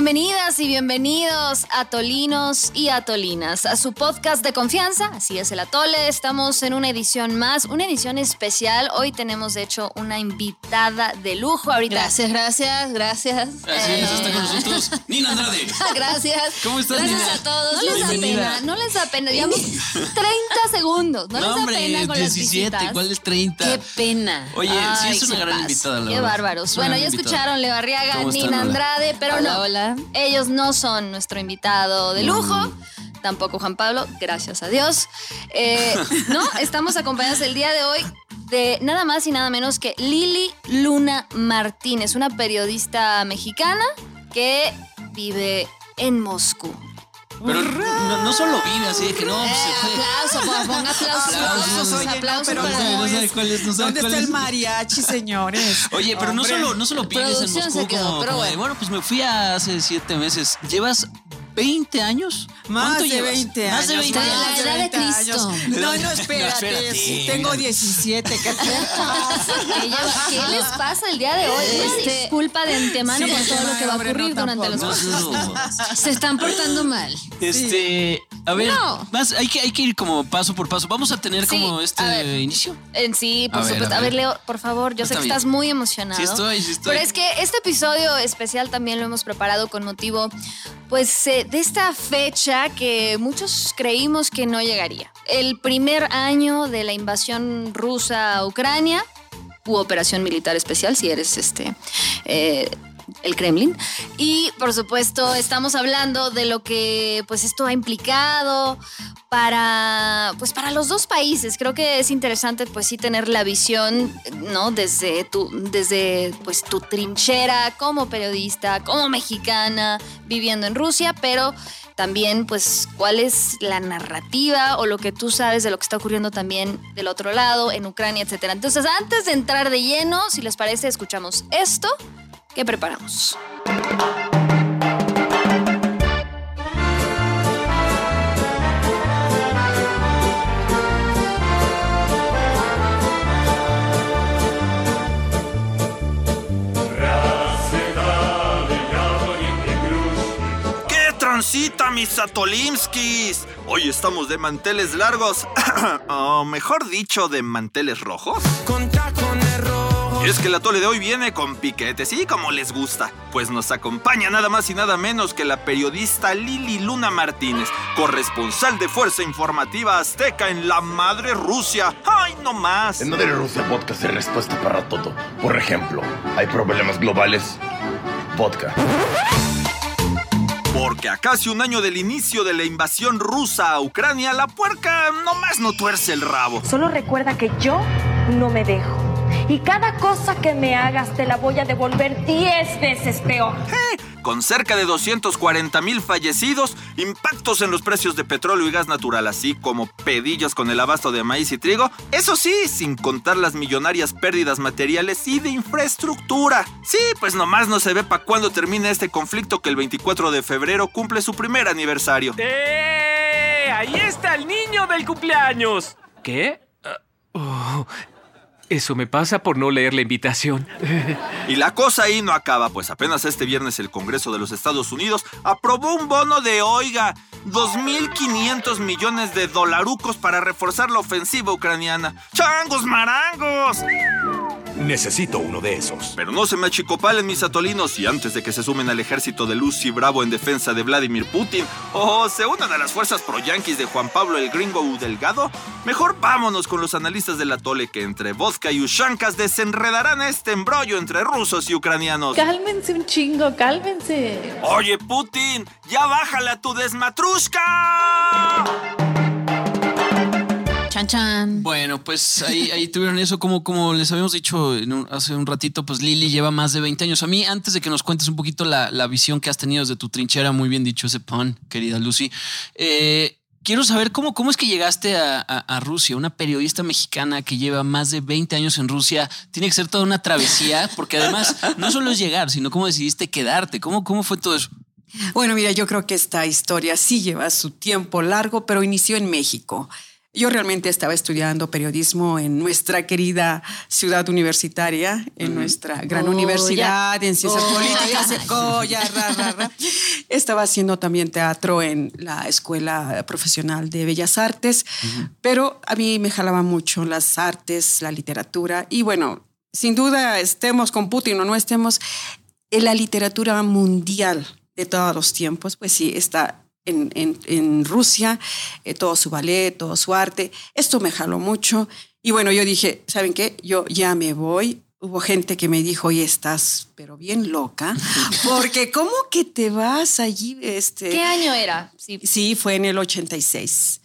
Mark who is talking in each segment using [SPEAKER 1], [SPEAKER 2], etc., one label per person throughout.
[SPEAKER 1] Bienvenidas y bienvenidos a Tolinos y Atolinas, a su podcast de confianza, así es el Atole. Estamos en una edición más, una edición especial. Hoy tenemos, de hecho, una invitada de lujo. Ahorita.
[SPEAKER 2] Gracias, gracias, gracias.
[SPEAKER 3] Así es, está con nosotros Nina Andrade.
[SPEAKER 2] gracias.
[SPEAKER 3] ¿Cómo estás,
[SPEAKER 2] Gracias
[SPEAKER 3] Nina?
[SPEAKER 2] a todos.
[SPEAKER 1] No les da pena, no les da pena. Digamos 30 segundos. No, les da
[SPEAKER 3] hombre,
[SPEAKER 1] pena con
[SPEAKER 3] 17,
[SPEAKER 1] las.
[SPEAKER 3] ¿cuál es 30?
[SPEAKER 2] Qué pena.
[SPEAKER 3] Oye, sí
[SPEAKER 1] Ay,
[SPEAKER 3] es una gran
[SPEAKER 1] paz.
[SPEAKER 3] invitada, la
[SPEAKER 1] Qué
[SPEAKER 3] verdad.
[SPEAKER 1] bárbaros.
[SPEAKER 3] Una
[SPEAKER 1] Bueno, ya
[SPEAKER 3] invitada.
[SPEAKER 1] escucharon Leo Arriaga,
[SPEAKER 3] ¿Cómo están,
[SPEAKER 1] Nina? Andrade, pero
[SPEAKER 2] Hola,
[SPEAKER 1] no.
[SPEAKER 2] hola.
[SPEAKER 1] Ellos no son nuestro invitado de lujo. Tampoco Juan Pablo, gracias a Dios. Eh, no, estamos acompañados el día de hoy de nada más y nada menos que Lili Luna Martínez, una periodista mexicana que vive en Moscú.
[SPEAKER 3] Pero no, no solo vive así, de que no, pues, se fue.
[SPEAKER 2] Aplauso, por favor, aplausos.
[SPEAKER 3] Aplausos,
[SPEAKER 2] Aplausos,
[SPEAKER 3] no,
[SPEAKER 4] pero
[SPEAKER 3] No
[SPEAKER 2] para
[SPEAKER 3] sabe, cuál es, no sabe
[SPEAKER 4] ¿Dónde
[SPEAKER 3] cuál
[SPEAKER 4] está el mariachi, señores?
[SPEAKER 3] Oye, pero no solo, no solo vives en Moscú,
[SPEAKER 2] se quedó,
[SPEAKER 3] como,
[SPEAKER 2] pero
[SPEAKER 3] como de,
[SPEAKER 2] bueno.
[SPEAKER 3] bueno, pues me fui hace siete meses. ¿Llevas 20 años?
[SPEAKER 4] Más
[SPEAKER 3] ¿Cuánto
[SPEAKER 4] de
[SPEAKER 3] llevas?
[SPEAKER 4] 20
[SPEAKER 3] Más de
[SPEAKER 4] años.
[SPEAKER 3] 20
[SPEAKER 2] más
[SPEAKER 3] años.
[SPEAKER 2] la edad de
[SPEAKER 4] 20
[SPEAKER 2] Cristo.
[SPEAKER 4] años. No, no, espérate.
[SPEAKER 3] No, espérate.
[SPEAKER 4] sí, tengo 17. ¿Qué te pasa?
[SPEAKER 1] Ella- ¿Qué les pasa el día de hoy?
[SPEAKER 2] Este-
[SPEAKER 1] Disculpa de antemano
[SPEAKER 4] Sí,
[SPEAKER 1] por todo lo que va a ocurrir
[SPEAKER 4] no,
[SPEAKER 1] durante los
[SPEAKER 3] No,
[SPEAKER 4] tampoco.
[SPEAKER 3] no, no.
[SPEAKER 2] Se están portando mal.
[SPEAKER 3] Este, a ver,
[SPEAKER 2] No.
[SPEAKER 3] más, hay, que, hay que ir como paso por paso. Vamos a tener
[SPEAKER 1] Sí,
[SPEAKER 3] como este
[SPEAKER 1] ver.
[SPEAKER 3] inicio.
[SPEAKER 1] En sí, por
[SPEAKER 3] A ver,
[SPEAKER 1] supuesto.
[SPEAKER 3] a
[SPEAKER 1] A ver,
[SPEAKER 3] ver.
[SPEAKER 1] Leo, por favor, yo sé que
[SPEAKER 3] bien.
[SPEAKER 1] estás muy emocionado.
[SPEAKER 3] Sí estoy, sí estoy.
[SPEAKER 1] Pero es que este episodio especial también lo hemos preparado con motivo, pues, eh, de esta fecha que muchos creímos que no llegaría. El primer año de la invasión rusa a Ucrania, u operación militar especial, si eres este. eh, el Kremlin. Y por supuesto estamos hablando de lo que pues esto ha implicado para pues para los dos países. Creo que es interesante pues sí tener la visión, ¿no? Desde tu desde pues tu trinchera como periodista, como mexicana viviendo en Rusia, pero también pues cuál es la narrativa o lo que tú sabes de lo que está ocurriendo también del otro lado en Ucrania, etcétera. Entonces, antes de entrar de lleno, si les parece, escuchamos esto que preparamos.
[SPEAKER 5] ¿Qué transita, mis Atolimskis? Hoy estamos de manteles largos, o mejor dicho, de manteles rojos. Y es que el atole de hoy viene con piquetes, y como les gusta, pues nos acompaña nada más y nada menos que la periodista Lili Luna Martínez, corresponsal de Fuerza Informativa Azteca en la madre Rusia. ¡Ay, no más!
[SPEAKER 6] En Madre Rusia Podcast es respuesta para todo. Por ejemplo, hay problemas globales. Vodka.
[SPEAKER 5] Porque a casi un año del inicio de la invasión rusa a Ucrania, la puerca nomás no tuerce el rabo.
[SPEAKER 7] Solo recuerda que yo no me dejo. Y cada cosa que me hagas te la voy a devolver 10 veces peor.
[SPEAKER 5] Con cerca de 240 mil fallecidos, impactos en los precios de petróleo y gas natural, así como pedillos con el abasto de maíz y trigo, eso sí, sin contar las millonarias pérdidas materiales y de infraestructura. Sí, pues nomás no se ve para cuándo termina este conflicto que el 24 de febrero cumple su primer aniversario.
[SPEAKER 8] ¡Eh! Ahí está el niño del cumpleaños. ¿Qué? Oh, eso me pasa por no leer la invitación.
[SPEAKER 5] Y la cosa ahí no acaba, pues apenas este viernes el Congreso de los Estados Unidos aprobó un bono de, oiga, 2.500 millones de dolarucos para reforzar la ofensiva ucraniana. ¡Changos marangos!
[SPEAKER 9] Necesito uno de esos.
[SPEAKER 5] Pero no se me achicopalen mis atolinos y antes de que se sumen al ejército de Lucy Bravo en defensa de Vladimir Putin o se unan a las fuerzas pro-yanquis de Juan Pablo el Gringo Delgado, mejor vámonos con los analistas del atole que entre vodka y ushankas desenredarán este embrollo entre rusos y ucranianos.
[SPEAKER 10] Cálmense un chingo, cálmense.
[SPEAKER 5] Oye, Putin, ya bájale a tu desmatrushka.
[SPEAKER 2] Chan chan.
[SPEAKER 3] Bueno, pues ahí, ahí tuvieron eso. Como, como les habíamos dicho en un- hace un ratito, pues Lili lleva más de 20 años. A mí, antes de que nos cuentes un poquito la, la visión que has tenido desde tu trinchera, muy bien dicho ese pun, querida Lucy. eh, quiero saber cómo, cómo es que llegaste a, a- a Rusia, una periodista mexicana que lleva más de 20 años en Rusia. Tiene que ser toda una travesía, porque además no solo es llegar, sino cómo decidiste quedarte. ¿Cómo, cómo fue todo eso?
[SPEAKER 4] Bueno, mira, yo creo que esta historia sí lleva su tiempo largo, pero inició en México.
[SPEAKER 11] Yo realmente estaba estudiando periodismo en nuestra querida ciudad universitaria, en nuestra gran
[SPEAKER 2] Goya.
[SPEAKER 11] universidad en ciencias
[SPEAKER 2] Goya.
[SPEAKER 11] políticas. ra, ra, ra. Estaba haciendo también teatro en la Escuela Profesional de Bellas Artes, pero a mí me jalaba mucho las artes, la literatura y bueno, sin duda estemos con Putin o no estemos, en la literatura mundial de todos los tiempos, pues sí, está en, en- en Rusia, eh, todo su ballet, todo su arte. Esto me jaló mucho. Y bueno, yo dije, ¿saben qué? Yo ya me voy. Hubo gente que me dijo, oye, estás pero bien loca, porque ¿cómo que te vas allí? Este,
[SPEAKER 1] ¿Qué año era? Sí.
[SPEAKER 11] Sí, fue en el 86.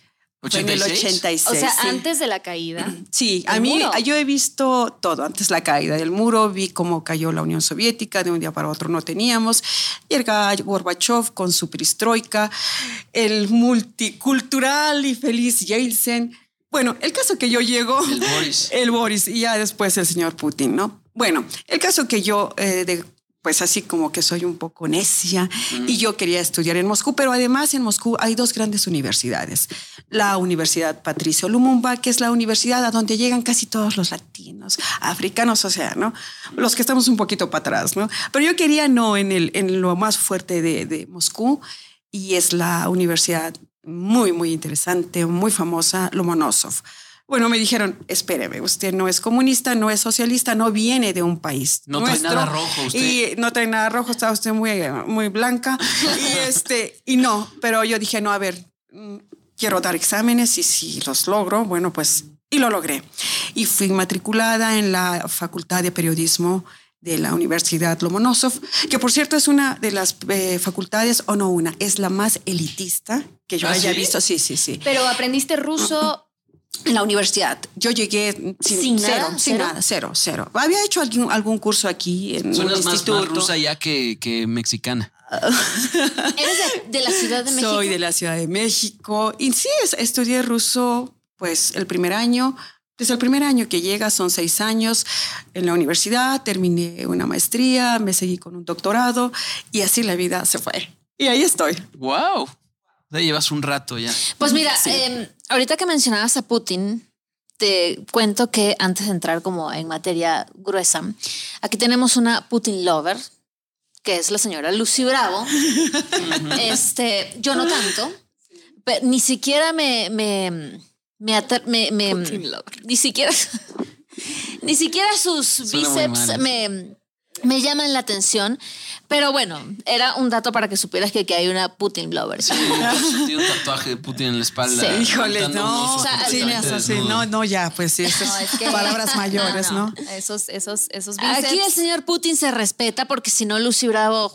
[SPEAKER 11] Fue en el 86.
[SPEAKER 1] O sea,
[SPEAKER 11] sí.
[SPEAKER 1] antes de la caída.
[SPEAKER 11] Sí, a
[SPEAKER 1] ¿El
[SPEAKER 11] mí
[SPEAKER 1] muro?
[SPEAKER 11] yo he visto todo. Antes la caída del muro, vi cómo cayó la Unión Soviética, de un día para otro no teníamos. Llega Gorbachev con su perestroika, el multicultural y feliz Yeltsin. Bueno, el caso que yo llego...
[SPEAKER 3] El Boris.
[SPEAKER 11] El Boris y ya después el señor Putin, ¿no? Bueno, el caso que yo, eh, de, pues así como que soy un poco necia y yo quería estudiar en Moscú, pero además en Moscú hay dos grandes universidades. La Universidad Patricio Lumumba, que es la universidad a donde llegan casi todos los latinos, africanos, o sea, ¿no? Los que estamos un poquito para atrás, ¿no? Pero yo quería no en, el, en lo más fuerte de, de Moscú y es la universidad muy, muy interesante, muy famosa, Lomonosov. Bueno, me dijeron, espéreme, usted no es comunista, no es socialista, no viene de un país.
[SPEAKER 3] No trae
[SPEAKER 11] nuestro,
[SPEAKER 3] nada rojo usted.
[SPEAKER 11] Y no trae nada rojo, está usted muy, muy blanca. y, este, y no, pero yo dije, no, a ver, mm, quiero dar exámenes y si los logro, bueno, pues, y lo logré. Y fui matriculada en la Facultad de Periodismo de la Universidad Lomonosov, que por cierto es una de las eh, facultades, o no una, es la más elitista que yo
[SPEAKER 1] ¿Ah,
[SPEAKER 11] haya
[SPEAKER 1] sí?
[SPEAKER 11] visto. Sí, sí, sí.
[SPEAKER 1] Pero aprendiste ruso
[SPEAKER 11] En la universidad. Yo llegué sin,
[SPEAKER 1] ¿Sin
[SPEAKER 11] cero,
[SPEAKER 1] nada?
[SPEAKER 11] sin
[SPEAKER 1] ¿Cero?
[SPEAKER 11] nada, cero, cero. Había hecho algún, algún curso aquí en un
[SPEAKER 3] Suenas más, más
[SPEAKER 11] instituto.
[SPEAKER 3] rusa ya que, que mexicana.
[SPEAKER 1] ¿Eres de, de la Ciudad de México?
[SPEAKER 11] Soy de la Ciudad de México. Y sí, es- estudié ruso, pues el primer año. Desde el primer año que llega son seis años en la universidad, terminé una maestría, me seguí con un doctorado y así la vida se fue. Y ahí estoy.
[SPEAKER 3] ¡Wow! Ya llevas un rato ya.
[SPEAKER 2] Pues mira, eh, ahorita que mencionabas a Putin, te cuento que antes de entrar como en materia gruesa, aquí tenemos una Putin lover, que es la señora Lucy Bravo. este, yo no tanto, pero ni siquiera me, me, me, ater- me- me- ni siquiera, ni siquiera sus
[SPEAKER 3] Suena
[SPEAKER 2] bíceps me, me llaman la atención. Pero bueno, era un dato para que supieras que, que hay una Putin lover.
[SPEAKER 3] Tiene un tatuaje de Putin en la espalda.
[SPEAKER 2] Sí.
[SPEAKER 11] Híjole, no.
[SPEAKER 3] oso
[SPEAKER 11] sí,
[SPEAKER 3] completamente
[SPEAKER 11] me hace-
[SPEAKER 3] desnudo.
[SPEAKER 11] no, no, ya, pues sí, estas
[SPEAKER 1] No, es que-
[SPEAKER 11] palabras mayores, ¿no?
[SPEAKER 1] Esos, esos, esos bíceps.
[SPEAKER 2] Aquí el señor Putin se respeta porque si no, Lucy Bravo.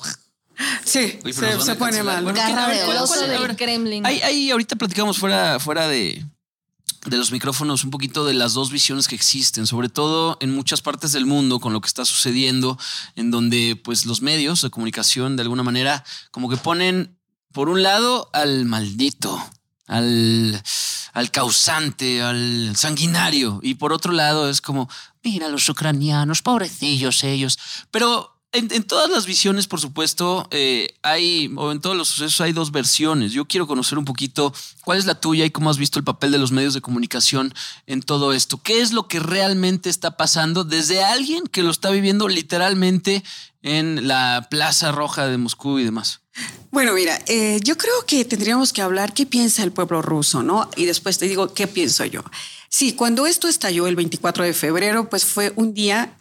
[SPEAKER 11] Sí,
[SPEAKER 3] nos
[SPEAKER 11] se, se pone mal.
[SPEAKER 3] Bueno,
[SPEAKER 2] Garra
[SPEAKER 3] ¿qué-
[SPEAKER 2] de oso
[SPEAKER 1] del Kremlin.
[SPEAKER 3] Ahí, ahí ahorita platicamos fuera, fuera de, de los micrófonos un poquito de las dos visiones que existen, sobre todo en muchas partes del mundo con lo que está sucediendo, en donde pues los medios de comunicación de alguna manera como que ponen por un lado al maldito, al, al causante, al sanguinario, y por otro lado es como, mira los ucranianos, pobrecillos ellos, pero en, todas las visiones, por supuesto, eh, hay, o en todos los sucesos hay dos versiones. Yo quiero conocer un poquito cuál es la tuya y cómo has visto el papel de los medios de comunicación en todo esto. ¿Qué es lo que realmente está pasando desde alguien que lo está viviendo literalmente en la Plaza Roja de Moscú y demás?
[SPEAKER 11] Bueno, mira, eh, yo creo que tendríamos que hablar qué piensa el pueblo ruso, ¿no? Y después te digo qué pienso yo. Sí, cuando esto estalló el 24 de febrero, pues fue un día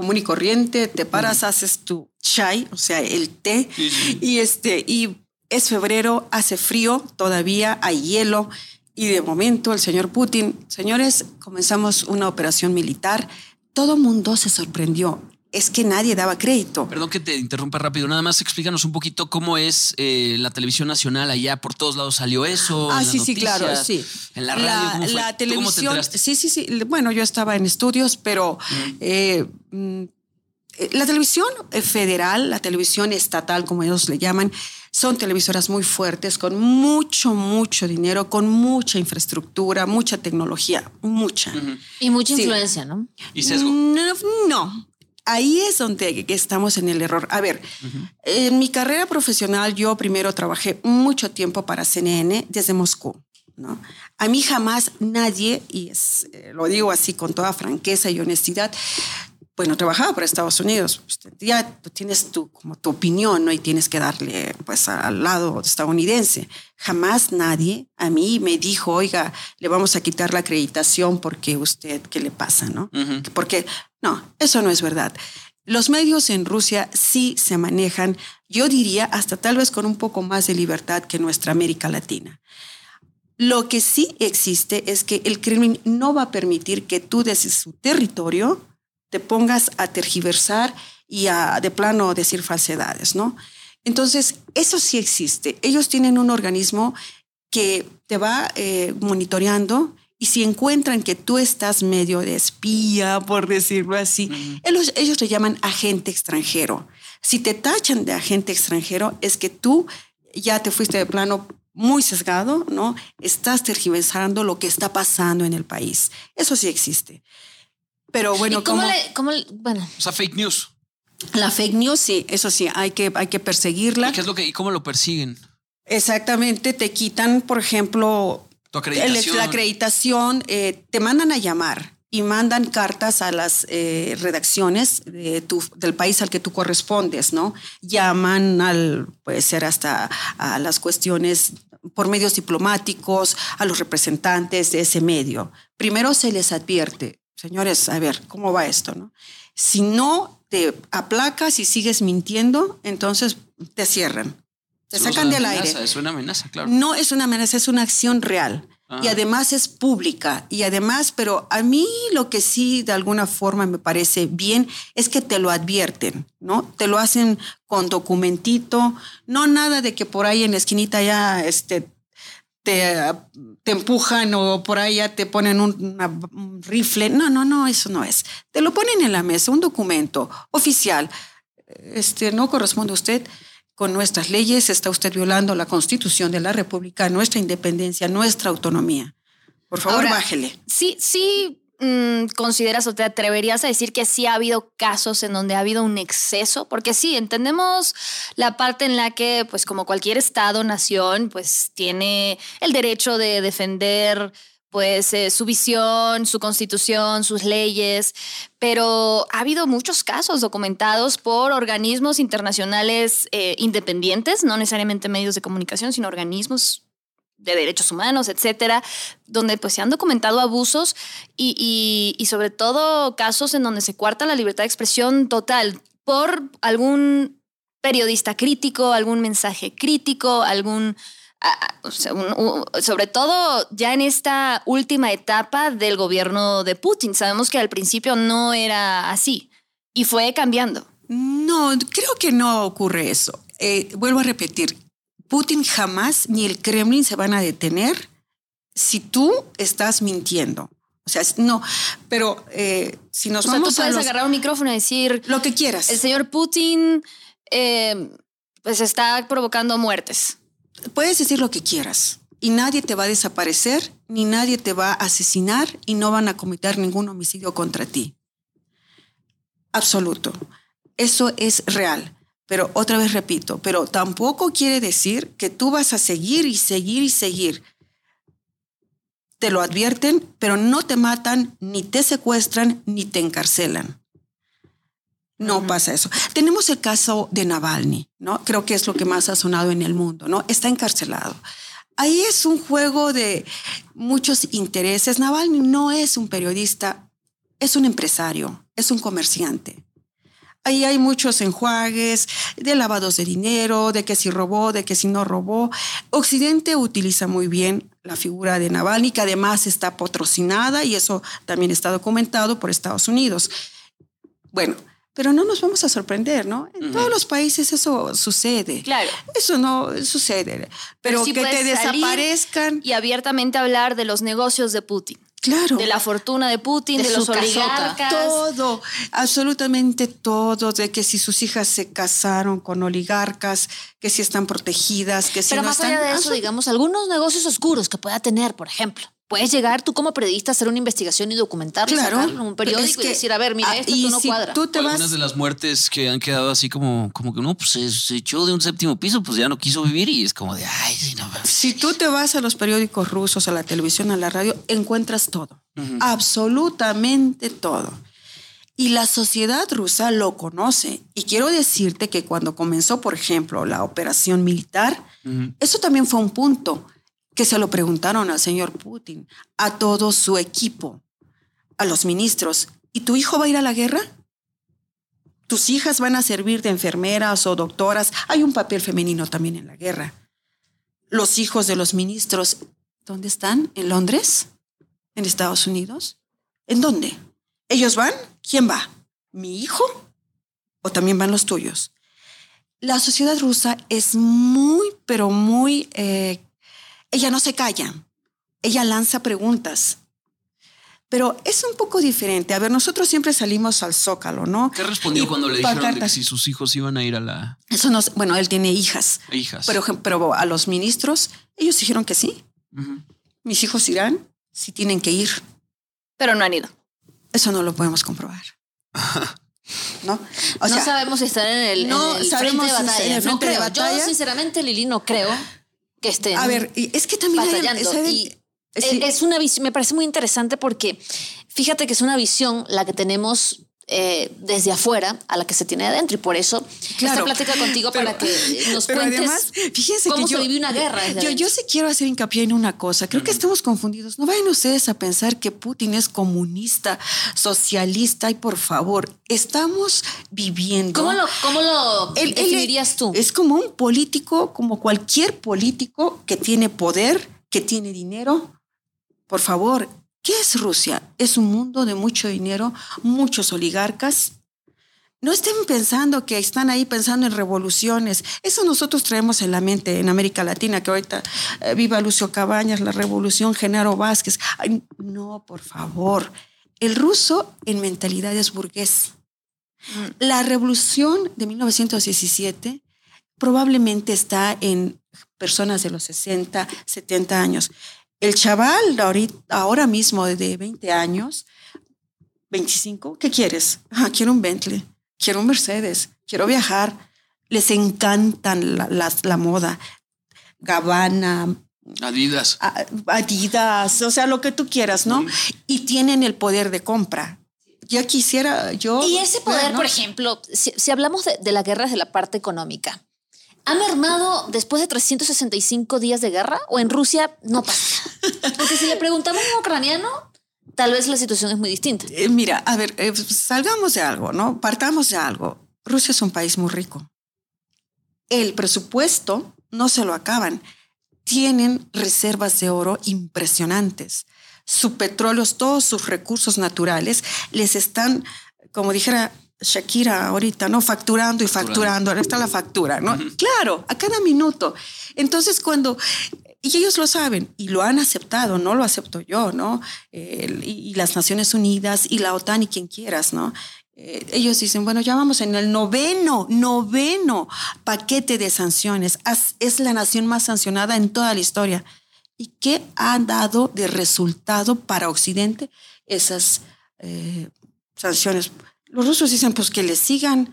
[SPEAKER 11] común y corriente, te paras, haces tu chai, o sea, el té, y este, y es febrero, hace frío, todavía hay hielo, y de momento el señor Putin, señores, comenzamos una operación militar, todo mundo se sorprendió, es que nadie daba crédito.
[SPEAKER 3] Perdón que te interrumpa rápido, nada más explícanos un poquito cómo es eh, la televisión nacional allá, por todos lados salió eso.
[SPEAKER 11] Ah, sí, sí, claro, sí.
[SPEAKER 3] En la radio, ¿cómo fue?
[SPEAKER 11] la
[SPEAKER 3] ¿Tú cómo te
[SPEAKER 11] televisión, sí, sí, sí. Bueno, yo estaba en estudios, pero eh, mm, eh, la televisión federal, la televisión estatal, como ellos le llaman, son televisoras muy fuertes, con mucho, mucho dinero, con mucha infraestructura, mucha tecnología, mucha.
[SPEAKER 2] Y mucha
[SPEAKER 11] Sí.
[SPEAKER 2] influencia, ¿no?
[SPEAKER 3] ¿Y sesgo?
[SPEAKER 11] No, no. Ahí es donde estamos en el error. A ver, en mi carrera profesional yo primero trabajé mucho tiempo para CNN desde Moscú. ¿no? A mí jamás nadie, y es, eh, lo digo así con toda franqueza y honestidad, bueno, trabajaba para Estados Unidos, usted ya tienes tu, como tu opinión, ¿no? Y tienes que darle, pues, al lado estadounidense. Jamás nadie a mí me dijo, oiga, le vamos a quitar la acreditación porque usted, ¿qué le pasa, no? Porque, no, eso no es verdad. Los medios en Rusia sí se manejan, yo diría, hasta tal vez con un poco más de libertad que nuestra América Latina. Lo que sí existe es que el Kremlin no va a permitir que tú desde su territorio te pongas a tergiversar y a de plano decir falsedades, ¿no? Entonces, eso sí existe. Ellos tienen un organismo que te va eh, monitoreando y si encuentran que tú estás medio de espía, por decirlo así, ellos, ellos le llaman agente extranjero. Si te tachan de agente extranjero, es que tú ya te fuiste de plano muy sesgado, ¿no? Estás tergiversando lo que está pasando en el país. Eso sí existe. Pero bueno,
[SPEAKER 2] ¿Y cómo, le, cómo le- bueno,
[SPEAKER 3] O sea, fake news.
[SPEAKER 11] la fake news, sí, eso sí, hay que, hay que perseguirla.
[SPEAKER 3] ¿Y qué es lo que y cómo lo persiguen?
[SPEAKER 11] Exactamente, te quitan, por ejemplo,
[SPEAKER 3] Tu acreditación.
[SPEAKER 11] la acreditación, eh, te mandan a llamar y mandan cartas a las eh, redacciones de tu- del país al que tú correspondes, ¿no? Llaman al, puede ser hasta a las cuestiones por medios diplomáticos, a los representantes de ese medio. Primero se les advierte, señores, a ver, ¿cómo va esto, no? Si no te aplacas y sigues mintiendo, entonces te cierran. Te sacan del
[SPEAKER 3] amenaza,
[SPEAKER 11] aire.
[SPEAKER 3] Es una amenaza, claro.
[SPEAKER 11] No es una amenaza, es una acción real. Y
[SPEAKER 3] Ah.
[SPEAKER 11] además es pública. Y además, pero a mí lo que sí de alguna forma me parece bien es que te lo advierten, ¿no? Te lo hacen con documentito, no nada de que por ahí en la esquinita ya este, te, te empujan o por ya te ponen un, una- un rifle. No, no, no, eso no es. Te lo ponen en la mesa, un documento oficial. Este, no corresponde a usted con nuestras leyes, está usted violando la constitución de la República, nuestra independencia, nuestra autonomía. Por favor,
[SPEAKER 1] Ahora,
[SPEAKER 11] bájele.
[SPEAKER 1] Sí, sí consideras o te atreverías a decir que sí ha habido casos en donde ha habido un exceso, porque sí, entendemos la parte en la que, pues como cualquier estado, nación, pues tiene el derecho de defender pues eh, su visión, su constitución, sus leyes, pero ha habido muchos casos documentados por organismos internacionales eh, independientes, no necesariamente medios de comunicación, sino organismos de derechos humanos, etcétera, donde pues se han documentado abusos y, y- sobre todo casos en donde se cuarta la libertad de expresión total por algún periodista crítico, algún mensaje crítico, algún... sobre todo ya en esta última etapa del gobierno de Putin. Sabemos que al principio no era así y fue cambiando.
[SPEAKER 11] No, creo que no ocurre eso. Eh, vuelvo a repetir, Putin jamás ni el Kremlin se van a detener si tú estás mintiendo. O sea, no, pero eh, si nos
[SPEAKER 1] O sea, tú
[SPEAKER 11] vamos a
[SPEAKER 1] puedes
[SPEAKER 11] los-
[SPEAKER 1] agarrar un micrófono y decir...
[SPEAKER 11] lo que quieras.
[SPEAKER 1] El señor Putin eh, pues está provocando muertes.
[SPEAKER 11] Puedes decir lo que quieras y nadie te va a desaparecer, ni nadie te va a asesinar y no van a cometer ningún homicidio contra ti. Absoluto. Eso es real. Pero otra vez repito, pero tampoco quiere decir que tú vas a seguir y seguir y seguir. Te lo advierten, pero no te matan, ni te secuestran, ni te encarcelan. No pasa eso. Tenemos el caso de Navalny, ¿no? Creo que es lo que más ha sonado en el mundo, ¿no? Está encarcelado. Ahí es un juego de muchos intereses. Navalny no es un periodista, es un empresario, es un comerciante. Ahí hay muchos enjuagues de lavados de dinero, de que si robó, de que si no robó. Occidente utiliza muy bien la figura de Navalny, que además está patrocinada y eso también está documentado por Estados Unidos. Bueno, pero no nos vamos a sorprender, ¿no? En todos los países eso sucede.
[SPEAKER 1] Claro.
[SPEAKER 11] Eso no sucede. Pero,
[SPEAKER 1] sí
[SPEAKER 11] que te desaparezcan.
[SPEAKER 1] Y abiertamente hablar de los negocios de Putin.
[SPEAKER 11] Claro.
[SPEAKER 1] De la fortuna de Putin, de,
[SPEAKER 2] De
[SPEAKER 1] los
[SPEAKER 2] casota.
[SPEAKER 1] oligarcas.
[SPEAKER 11] Todo, absolutamente todo, de que si sus hijas se casaron con oligarcas, que si están protegidas, que si
[SPEAKER 2] pero
[SPEAKER 11] no
[SPEAKER 2] más
[SPEAKER 11] están...
[SPEAKER 2] allá de eso, digamos, algunos negocios oscuros que pueda tener, por ejemplo. Puedes llegar tú como periodista a hacer una investigación y documentarlo,
[SPEAKER 11] Claro,
[SPEAKER 2] en un
[SPEAKER 11] pero
[SPEAKER 2] periódico
[SPEAKER 11] es
[SPEAKER 2] y
[SPEAKER 11] que-
[SPEAKER 2] decir, a ver, mira,
[SPEAKER 11] ah,
[SPEAKER 2] esto
[SPEAKER 11] y
[SPEAKER 2] tú no
[SPEAKER 11] si
[SPEAKER 2] cuadra.
[SPEAKER 11] tú te vas-
[SPEAKER 3] Algunas de las muertes que han quedado así como, como que no, pues se, se echó de un séptimo piso, pues ya no quiso vivir y es como de, ay, sí, no mames".
[SPEAKER 11] Si tú te vas a los periódicos rusos, a la televisión, a la radio, encuentras todo, absolutamente todo. Y la sociedad rusa lo conoce. Y quiero decirte que cuando comenzó, por ejemplo, la operación militar, eso también fue un punto que se lo preguntaron al señor Putin, a todo su equipo, a los ministros. ¿Y tu hijo va a ir a la guerra? ¿Tus hijas van a servir de enfermeras o doctoras? Hay un papel femenino también en la guerra los hijos de los ministros, ¿dónde están? ¿En Londres? ¿En Estados Unidos? ¿En dónde? ¿Ellos van? ¿Quién va? ¿Mi hijo? ¿O también van los tuyos? La sociedad rusa es muy, pero muy... eh, ella no se calla, ella lanza preguntas. Pero es un poco diferente. A ver, nosotros siempre salimos al zócalo, ¿no?
[SPEAKER 3] ¿Qué respondió
[SPEAKER 11] Y
[SPEAKER 3] cuando le dijeron de que si sus hijos iban a ir a la
[SPEAKER 11] Eso no, bueno, él tiene hijas.
[SPEAKER 3] hijas?
[SPEAKER 11] Pero, pero a los ministros, ellos dijeron que sí.
[SPEAKER 3] Ujú.
[SPEAKER 11] Mis hijos irán si tienen que ir.
[SPEAKER 1] Pero no han ido.
[SPEAKER 11] Eso no lo podemos comprobar. ¿No? O
[SPEAKER 2] no sabemos si están en el,
[SPEAKER 11] no
[SPEAKER 2] en el
[SPEAKER 11] sabemos
[SPEAKER 2] frente de
[SPEAKER 11] si
[SPEAKER 2] batalla.
[SPEAKER 11] en el
[SPEAKER 2] no
[SPEAKER 11] frente de
[SPEAKER 2] creo.
[SPEAKER 11] batalla.
[SPEAKER 2] Yo, sinceramente, Lili, no creo que estén
[SPEAKER 11] a ver, y es que también hay-
[SPEAKER 2] batallando.
[SPEAKER 11] ¿saben?
[SPEAKER 2] Y
[SPEAKER 11] Sí.
[SPEAKER 2] es una visión, me parece muy interesante porque fíjate que es una visión la que tenemos eh, desde afuera a la que se tiene adentro. Y por eso
[SPEAKER 11] Claro.
[SPEAKER 2] esta plática contigo
[SPEAKER 11] Pero-
[SPEAKER 2] para que nos
[SPEAKER 11] pero
[SPEAKER 2] cuentes
[SPEAKER 11] además, fíjense
[SPEAKER 2] cómo
[SPEAKER 11] que yo,
[SPEAKER 2] se vive una guerra.
[SPEAKER 11] Yo,
[SPEAKER 2] adentro.
[SPEAKER 11] yo sí quiero hacer hincapié en una cosa. Creo que estamos confundidos. No vayan ustedes a pensar que Putin es comunista, socialista y por favor, estamos viviendo.
[SPEAKER 2] ¿Cómo lo, cómo lo
[SPEAKER 11] Él- él
[SPEAKER 2] definirías tú?
[SPEAKER 11] Es como un político, como cualquier político que tiene poder, que tiene dinero. Por favor, ¿qué es Rusia? Es un mundo de mucho dinero, muchos oligarcas. No estén pensando que están ahí pensando en revoluciones. Eso nosotros traemos en la mente en América Latina, que ahorita eh, viva Lucio Cabañas, la revolución, Genaro Vázquez. Ay, no, por favor. El ruso en mentalidad es burgués. La revolución de 1917 probablemente está en personas de los 60, 70 años. El chaval ahorita, ahora mismo de 20 años, 25, ¿qué quieres? Ah, quiero un Bentley, quiero un Mercedes, quiero viajar. Les encantan la, las- la moda. Gabbana,
[SPEAKER 3] Adidas.
[SPEAKER 11] a- Adidas, o sea, lo que tú quieras, ¿no? Y tienen el poder de compra. Ya quisiera yo.
[SPEAKER 2] Y ese poder,
[SPEAKER 11] ¿no?
[SPEAKER 2] por ejemplo, si, si hablamos de, de la guerra desde la parte económica, ¿ha mermado después de 365 días de guerra o en Rusia no pasa? Porque si le preguntamos a un ucraniano, tal vez la situación es muy distinta.
[SPEAKER 11] Eh, mira, a ver, eh, salgamos de algo, ¿no? Partamos de algo. Rusia es un país muy rico. El presupuesto no se lo acaban. Tienen reservas de oro impresionantes. Su petróleo, todos sus recursos naturales les están, como dijera Shakira ahorita, ¿no? Facturando y facturando. Ahora está la factura, ¿no? Claro, a cada minuto. Entonces, cuando y ellos lo saben y lo han aceptado, no lo acepto yo, ¿no? Y, y las Naciones Unidas y la OTAN y quien quieras, ¿no? Eh, ellos dicen, bueno, ya vamos en el noveno, noveno paquete de sanciones. Es la nación más sancionada en toda la historia. ¿Y qué ha dado de resultado para Occidente esas eh, sanciones? Los rusos dicen, pues que les sigan.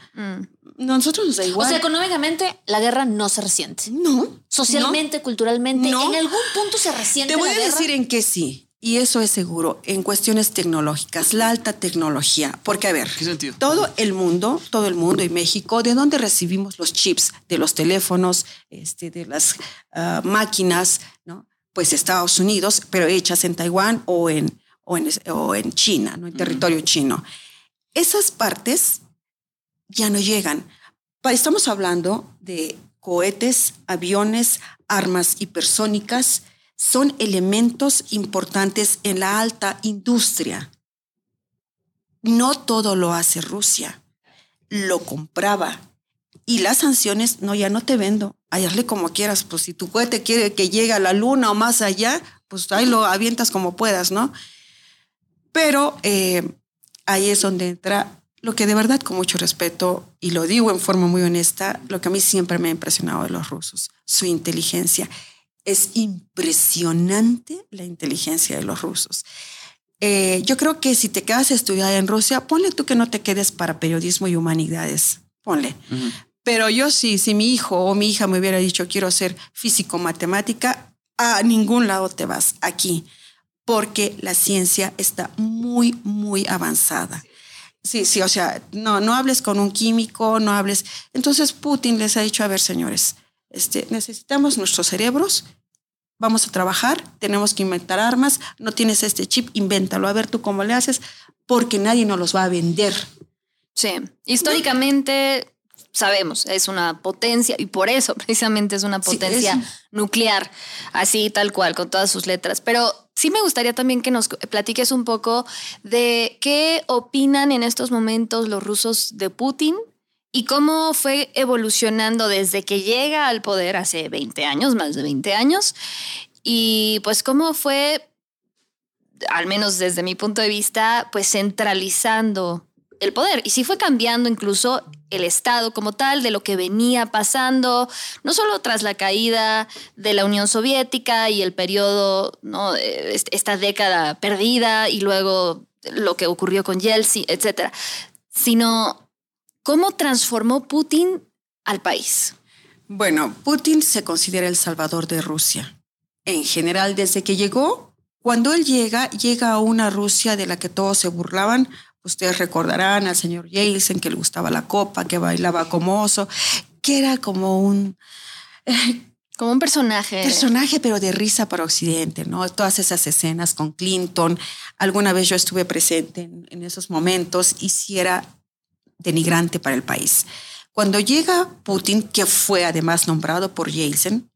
[SPEAKER 11] Nosotros nos da
[SPEAKER 2] O
[SPEAKER 11] igual.
[SPEAKER 2] sea, económicamente la guerra no se resiente.
[SPEAKER 11] no.
[SPEAKER 2] Socialmente, culturalmente,
[SPEAKER 11] No.
[SPEAKER 2] en algún punto se resiente
[SPEAKER 11] Te voy
[SPEAKER 2] la
[SPEAKER 11] a
[SPEAKER 2] guerra.
[SPEAKER 11] decir en qué sí. Y eso es seguro, en cuestiones tecnológicas, la alta tecnología. Porque, a ver,
[SPEAKER 3] ¿Qué sentido?
[SPEAKER 11] todo el mundo, todo el mundo y México, ¿de dónde recibimos los chips? De los teléfonos, este, de las ah, máquinas, ¿no? Pues Estados Unidos, pero hechas en Taiwán o en, o en, o en China, ¿no? En territorio chino. Esas partes ya no llegan. Estamos hablando de cohetes, aviones, armas hipersónicas, son elementos importantes en la alta industria. No todo lo hace Rusia, lo compraba. Y las sanciones, no, ya no te vendo, hazle como quieras, pues si tu cohete quiere que llegue a la luna o más allá, pues ahí lo avientas como puedas, ¿no? Pero eh, ahí es donde entra lo que de verdad, con mucho respeto, y lo digo en forma muy honesta, lo que a mí siempre me ha impresionado de los rusos, su inteligencia. Es impresionante la inteligencia de los rusos. Eh, yo creo que si te quedas a estudiar en Rusia, ponle tú que no te quedes para periodismo y humanidades, ponle. Pero yo sí, si mi hijo o mi hija me hubiera dicho quiero ser físico matemática, a ningún lado te vas, aquí, porque la ciencia está muy, muy avanzada. Sí, sí, o sea, no, no hables con un químico, no hables. Entonces Putin les ha dicho, a ver, señores, este, necesitamos nuestros cerebros, vamos a trabajar, tenemos que inventar armas, no tienes este chip, invéntalo, a ver tú cómo le haces, porque nadie nos los va a vender.
[SPEAKER 1] Sí, históricamente sabemos, es una potencia y por eso precisamente es una potencia nuclear, así tal cual, con todas sus letras. Pero sí me gustaría también que nos platiques un poco de qué opinan en estos momentos los rusos de Putin y cómo fue evolucionando desde que llega al poder hace 20 años, más de 20 años, y pues cómo fue, al menos desde mi punto de vista, pues centralizando el poder. Y sí fue cambiando incluso el Estado como tal, de lo que venía pasando, no solo tras la caída de la Unión Soviética y el periodo, ¿no? esta década perdida y luego lo que ocurrió con Yeltsin, etcétera, sino cómo transformó Putin al país.
[SPEAKER 11] Bueno, Putin se considera el salvador de Rusia. En general, desde que llegó, cuando él llega, llega a una Rusia de la que todos se burlaban Ustedes recordarán al señor Yeltsin que le gustaba la copa, que bailaba como oso, que era como un...
[SPEAKER 1] como un personaje.
[SPEAKER 11] Personaje, pero de risa para Occidente, ¿no? Todas esas escenas con Clinton. Alguna vez yo estuve presente en, en esos momentos y si era denigrante para el país. Cuando llega Putin, que fue además nombrado por Yeltsin,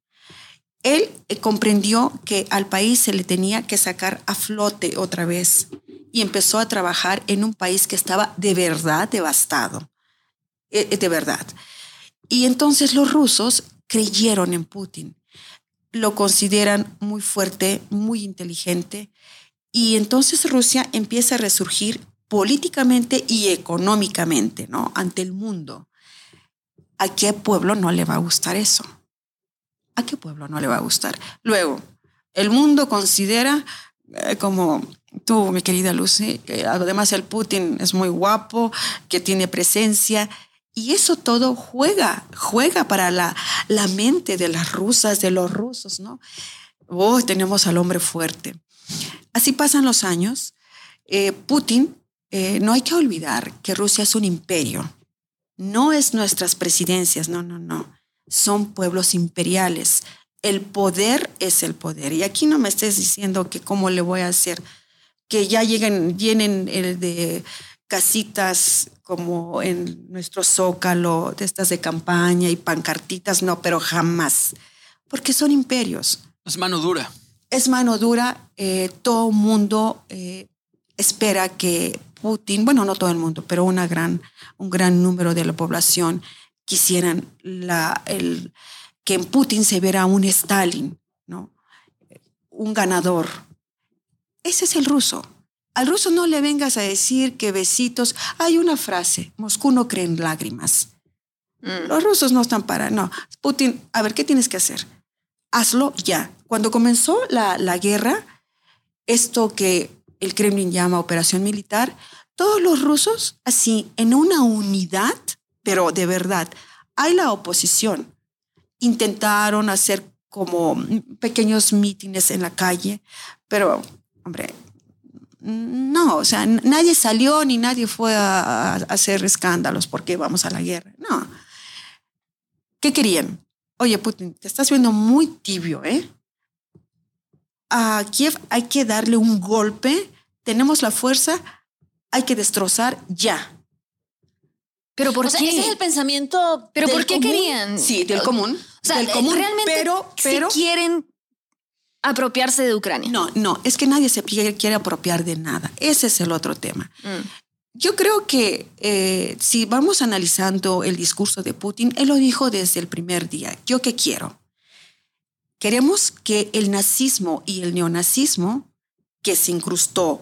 [SPEAKER 11] él eh, comprendió que al país se le tenía que sacar a flote otra vez y empezó a trabajar en un país que estaba de verdad devastado, eh, eh, de verdad. Y entonces los rusos creyeron en Putin, lo consideran muy fuerte, muy inteligente, y entonces Rusia empieza a resurgir políticamente y económicamente, ¿no? Ante el mundo. ¿A qué pueblo no le va a gustar eso? ¿A qué pueblo no le va a gustar? Luego, el mundo considera eh, como tú, mi querida Lucy, que además el Putin es muy guapo, que tiene presencia. Y eso todo juega, juega para la, la mente de las rusas, de los rusos, ¿no? Oh, tenemos al hombre fuerte. Así pasan los años. Eh, Putin, eh, no hay que olvidar que Rusia es un imperio. No es nuestras presidencias, no, no, no. Son pueblos imperiales. El poder es el poder. Y aquí no me estés diciendo que cómo le voy a hacer que ya lleguen, llenen el de casitas como en nuestro zócalo, de estas de campaña y pancartitas, no, pero jamás, porque son imperios.
[SPEAKER 3] Es mano dura.
[SPEAKER 11] Es mano dura. Eh, todo mundo eh, espera que Putin, bueno, no todo el mundo, pero una gran, un gran número de la población quisieran la, el, que en Putin se viera un Stalin, ¿no? un ganador, ese es el ruso. Al ruso no le vengas a decir que besitos. Hay una frase, Moscú no cree en lágrimas. Mm. Los rusos no están para, no. Putin, a ver, ¿qué tienes que hacer? Hazlo ya. Cuando comenzó la, la guerra, esto que el Kremlin llama operación militar, todos los rusos, así, en una unidad, pero de verdad, hay la oposición. Intentaron hacer como pequeños mítines en la calle, pero hombre, no, o sea, nadie salió ni nadie fue a, hacer escándalos porque vamos a la guerra. No. ¿Qué querían? Oye, Putin, te estás viendo muy tibio, ¿eh? A Kiev hay que darle un golpe, tenemos la fuerza, hay que destrozar ya.
[SPEAKER 2] Pero por qué? ese es el pensamiento.
[SPEAKER 1] Pero ¿por qué querían?
[SPEAKER 11] Sí, del común.
[SPEAKER 1] O sea,
[SPEAKER 11] del común,
[SPEAKER 1] realmente
[SPEAKER 11] pero, pero
[SPEAKER 1] quieren apropiarse de Ucrania.
[SPEAKER 11] No, no, es que nadie se quiere apropiar de nada. Ese es el otro tema. Mm. Yo creo que eh, si vamos analizando el discurso de Putin, él lo dijo desde el primer día. ¿Yo qué quiero? Queremos que el nazismo y el neonazismo que se incrustó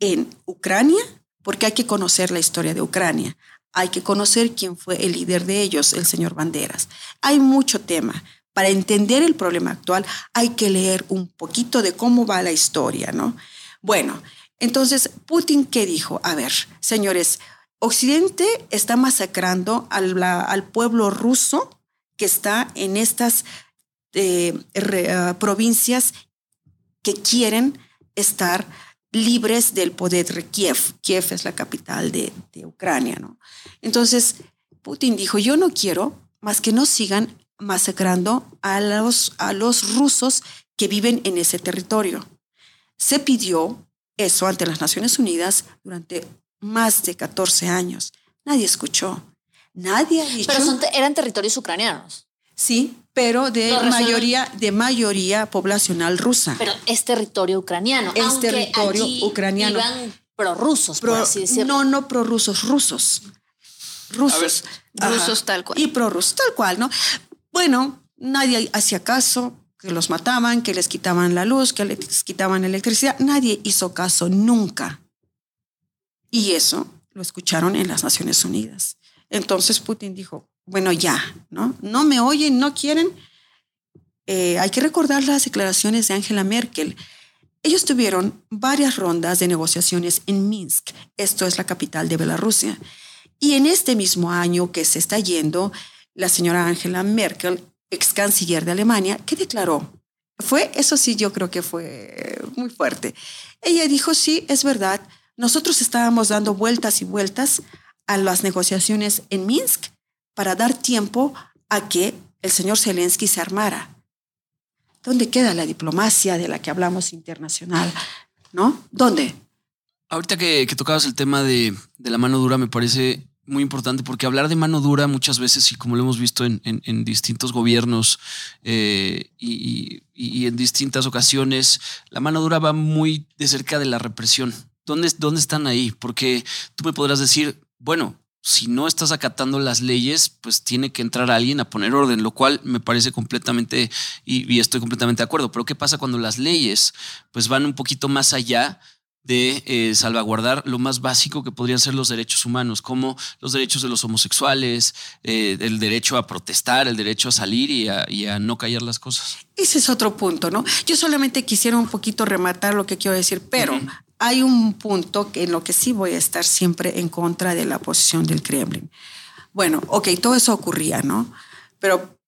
[SPEAKER 11] en Ucrania, porque hay que conocer la historia de Ucrania, hay que conocer quién fue el líder de ellos, el señor Banderas. Hay mucho tema para entender el problema actual hay que leer un poquito de cómo va la historia, ¿no? Bueno, entonces, Putin, ¿qué dijo? A ver, señores, Occidente está masacrando al, pueblo ruso que está en estas eh, ah, provincias que quieren estar libres del poder de Kiev. Kiev es la capital de, de Ucrania, ¿no? Entonces, Putin dijo, yo no quiero más que no sigan masacrando a los, a los rusos que viven en ese territorio. Se pidió eso ante las Naciones Unidas durante más de 14 años. Nadie escuchó. Nadie ha dicho.
[SPEAKER 2] Pero eran territorios ucranianos.
[SPEAKER 11] Sí, pero de mayoría, de mayoría poblacional rusa.
[SPEAKER 2] Pero es territorio ucraniano.
[SPEAKER 11] Es territorio ucraniano.
[SPEAKER 2] Iban prorrusos, por así decirlo.
[SPEAKER 11] No, no prorrusos, rusos. Rusos.
[SPEAKER 1] rusos tal cual.
[SPEAKER 11] Y prorrusos, tal cual, ¿no? Bueno, nadie hacía caso, que los mataban, que les quitaban la luz, que les quitaban electricidad. Nadie hizo caso nunca. Y eso lo escucharon en las Naciones Unidas. Entonces Putin dijo, bueno, ya, ¿no? No me oyen, no quieren. Eh, hay que recordar las declaraciones de Angela Merkel. Ellos tuvieron varias rondas de negociaciones en Minsk. Esto es la capital de Bielorrusia. Y en este mismo año que se está yendo, la señora Angela Merkel, ex canciller de Alemania, ¿qué declaró? Fue, eso sí, yo creo que fue muy fuerte. Ella dijo, sí, es verdad, nosotros estábamos dando vueltas y vueltas a las negociaciones en Minsk para dar tiempo a que el señor Zelensky se armara. ¿Dónde queda la diplomacia de la que hablamos internacional? ¿No? ¿Dónde?
[SPEAKER 3] Ahorita que, tocabas el tema de, la mano dura, me parece muy importante porque hablar de mano dura muchas veces, y como lo hemos visto en, distintos gobiernos eh, y, en distintas ocasiones, la mano dura va muy de cerca de la represión. ¿Dónde, ¿Dónde están ahí? Porque tú me podrás decir, bueno, si no estás acatando las leyes, pues tiene que entrar alguien a poner orden, lo cual me parece completamente, y, estoy completamente de acuerdo, pero ¿qué pasa cuando las leyes pues van un poquito más allá? de eh, salvaguardar lo más básico que podrían ser los derechos humanos, como los derechos de los homosexuales, eh, el derecho a protestar, el derecho a salir y a, no callar las cosas.
[SPEAKER 11] Ese es otro punto, ¿no? Yo solamente quisiera un poquito rematar lo que quiero decir, pero hay un punto en lo que sí voy a estar siempre en contra de la posición del Kremlin. Bueno, ok, todo eso ocurría, ¿no? Pero,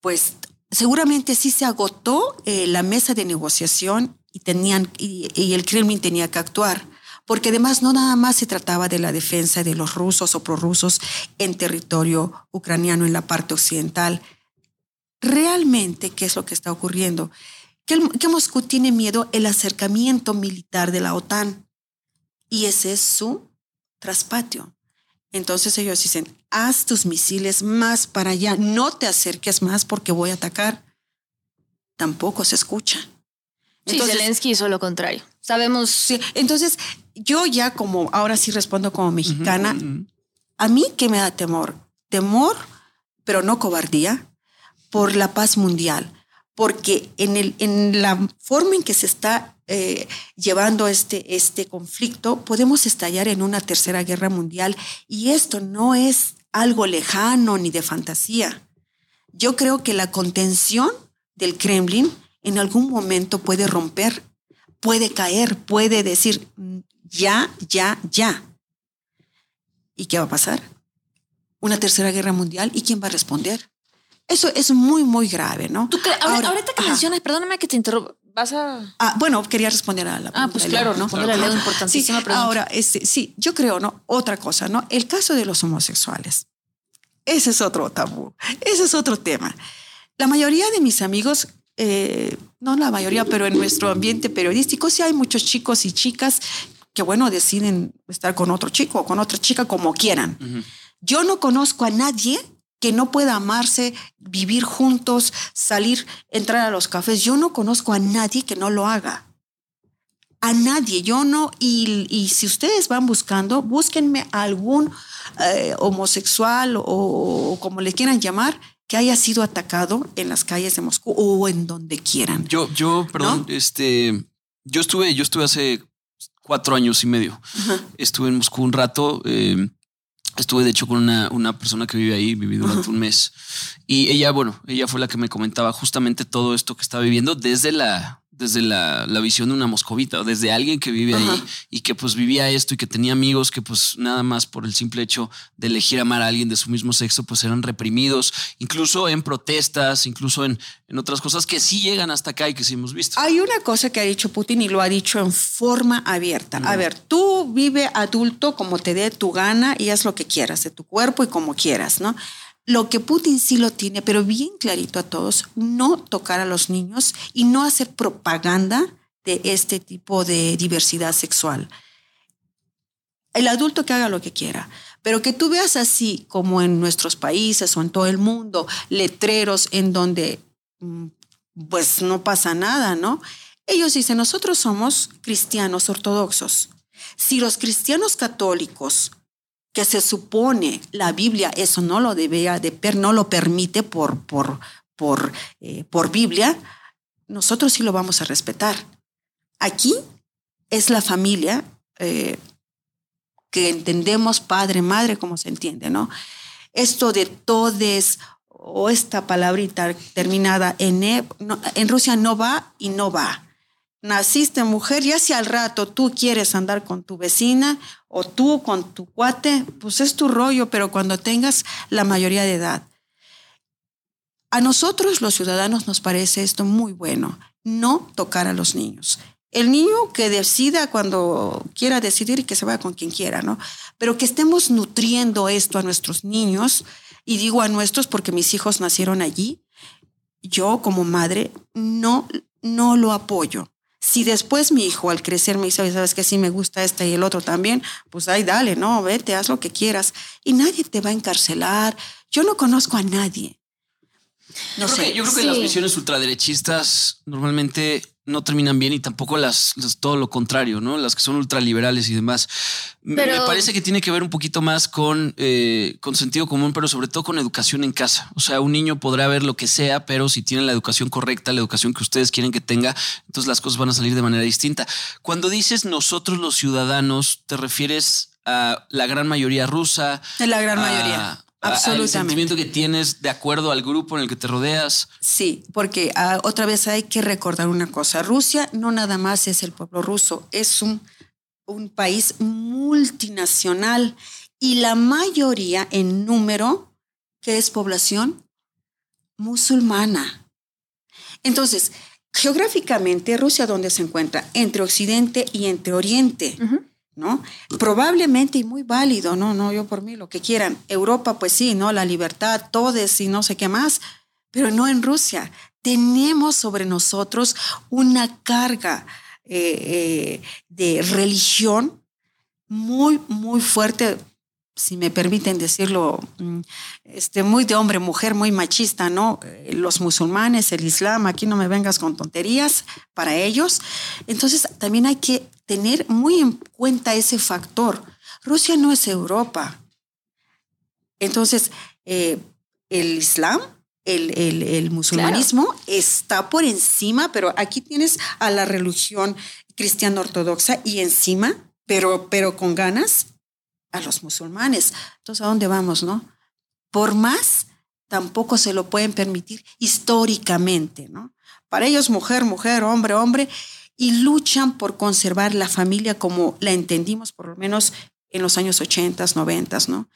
[SPEAKER 11] pues, seguramente sí se agotó eh, la mesa de negociación y, tenían, y, el Kremlin tenía que actuar porque además no nada más se trataba de la defensa de los rusos o prorrusos en territorio ucraniano en la parte occidental. Realmente, ¿qué es lo que está ocurriendo? Que, Moscú tiene miedo el acercamiento militar de la OTAN y ese es su traspatio. Entonces ellos dicen, haz tus misiles más para allá, no te acerques más porque voy a atacar. Tampoco se escucha.
[SPEAKER 1] Entonces, Zelensky hizo lo contrario. Sabemos.
[SPEAKER 11] Sí, entonces, yo ya como, ahora sí respondo como mexicana, a mí que me da temor, temor, pero no cobardía, por la paz mundial porque en, el, en la forma en que se está eh, llevando este, este conflicto, podemos estallar en una tercera guerra mundial y esto no es algo lejano ni de fantasía. Yo creo que la contención del Kremlin en algún momento puede romper, puede caer, puede decir ya, ya, ya. ¿Y qué va a pasar? Una tercera guerra mundial y quién va a responder? Eso es muy, muy grave, ¿no?
[SPEAKER 2] ¿Tú Ahora, ahorita que mencionas, perdóname que te interrumpa. Vas a.
[SPEAKER 11] Ah, bueno, quería responder a la
[SPEAKER 2] Ah, pues claro, ¿no? Claro. La importantísima
[SPEAKER 11] sí, Ahora, este, sí, yo creo, ¿no? Otra cosa, ¿no? El caso de los homosexuales. Ese es otro tabú. Ese es otro tema. La mayoría de mis amigos, eh, no la mayoría, pero en nuestro ambiente periodístico, sí hay muchos chicos y chicas que, bueno, deciden estar con otro chico o con otra chica como quieran. Yo no conozco a nadie que no pueda amarse, vivir juntos, salir, entrar a los cafés. Yo no conozco a nadie que no lo haga. A nadie, yo no. Y, si ustedes van buscando, búsquenme algún eh, homosexual o, como le quieran llamar, que haya sido atacado en las calles de Moscú o en donde quieran.
[SPEAKER 3] Yo, yo, perdón, este, yo estuve, yo estuve hace cuatro años y medio. Estuve en Moscú un rato. Eh, Estuve de hecho con una, una persona que vive ahí, viví durante un mes. Y ella, bueno, ella fue la que me comentaba justamente todo esto que está viviendo desde la, desde la, la, visión de una moscovita, o desde alguien que vive ahí y que pues vivía esto y que tenía amigos que pues nada más por el simple hecho de elegir amar a alguien de su mismo sexo pues eran reprimidos, incluso en protestas, incluso en, en otras cosas que sí llegan hasta acá y que sí hemos visto.
[SPEAKER 11] Hay una cosa que ha dicho Putin y lo ha dicho en forma abierta. A ver, tú vive adulto como te dé tu gana y haz lo que quieras de tu cuerpo y como quieras, ¿no? Lo que Putin sí lo tiene, pero bien clarito a todos, no tocar a los niños y no hacer propaganda de este tipo de diversidad sexual. El adulto que haga lo que quiera, pero que tú veas así como en nuestros países o en todo el mundo, letreros en donde mm, pues no pasa nada, ¿no? Ellos dicen, nosotros somos cristianos ortodoxos. Si los cristianos católicos que se supone la Biblia eso no lo debía de no lo permite por, por, por, eh, por Biblia, nosotros sí lo vamos a respetar. Aquí es la familia eh, que entendemos padre, madre, como se entiende, ¿no? Esto de todes o esta palabrita terminada en e, no, en Rusia no va y no va naciste mujer, y si al rato tú quieres andar con tu vecina o tú con tu cuate, pues es tu rollo, pero cuando tengas la mayoría de edad. A nosotros los ciudadanos nos parece esto muy bueno, no tocar a los niños. El niño que decida cuando quiera decidir y que se vaya con quien quiera, ¿no? Pero que estemos nutriendo esto a nuestros niños, y digo a nuestros porque mis hijos nacieron allí, yo como madre no, no lo apoyo. Si después mi hijo al crecer me dice, sabes que sí me gusta este y el otro también, pues ahí dale, no, vete, haz lo que quieras. Y nadie te va a encarcelar. Yo no conozco a nadie.
[SPEAKER 3] No yo sé. Creo que, yo creo que las visiones ultraderechistas normalmente no terminan bien y tampoco las, todo lo contrario, ¿no? Las que son ultraliberales y demás. me parece que tiene que ver un poquito más con, eh, con sentido común, pero sobre todo con educación en casa. O sea, un niño podrá ver lo que sea, pero si tiene la educación correcta, la educación que ustedes quieren que tenga, entonces las cosas van a salir de manera distinta. Cuando dices nosotros los ciudadanos, ¿te refieres a la gran mayoría rusa?
[SPEAKER 11] La gran mayoría. Absolutamente. El
[SPEAKER 3] sentimiento que tienes de acuerdo al grupo en el que te rodeas.
[SPEAKER 11] Sí, porque uh, otra vez hay que recordar una cosa. Rusia no nada más es el pueblo ruso, es un, un país multinacional y la mayoría en número, que es población musulmana. Entonces, geográficamente, Rusia, ¿dónde se encuentra? Entre Occidente y entre Oriente. Uh -huh. ¿No? Probablemente y muy válido, no, no, yo por mí, lo que quieran. Europa, pues sí, ¿no? La libertad, todes y no sé qué más, pero no en Rusia. Tenemos sobre nosotros una carga eh, eh, de religión muy, muy fuerte, si me permiten decirlo, este, muy de hombre, mujer, muy machista, ¿no? Los musulmanes, el islam, aquí no me vengas con tonterías para ellos. Entonces, también hay que tener muy en cuenta ese factor. Rusia no es Europa. Entonces, eh, el Islam, el, el, el musulmanismo claro. está por encima, pero aquí tienes a la religión cristiana ortodoxa y encima, pero, pero con ganas, a los musulmanes. Entonces, ¿a dónde vamos, no? Por más, tampoco se lo pueden permitir históricamente, ¿no? Para ellos, mujer, mujer, hombre, hombre, y luchan por conservar la familia como la entendimos por lo menos en los años 80, 90, ¿no?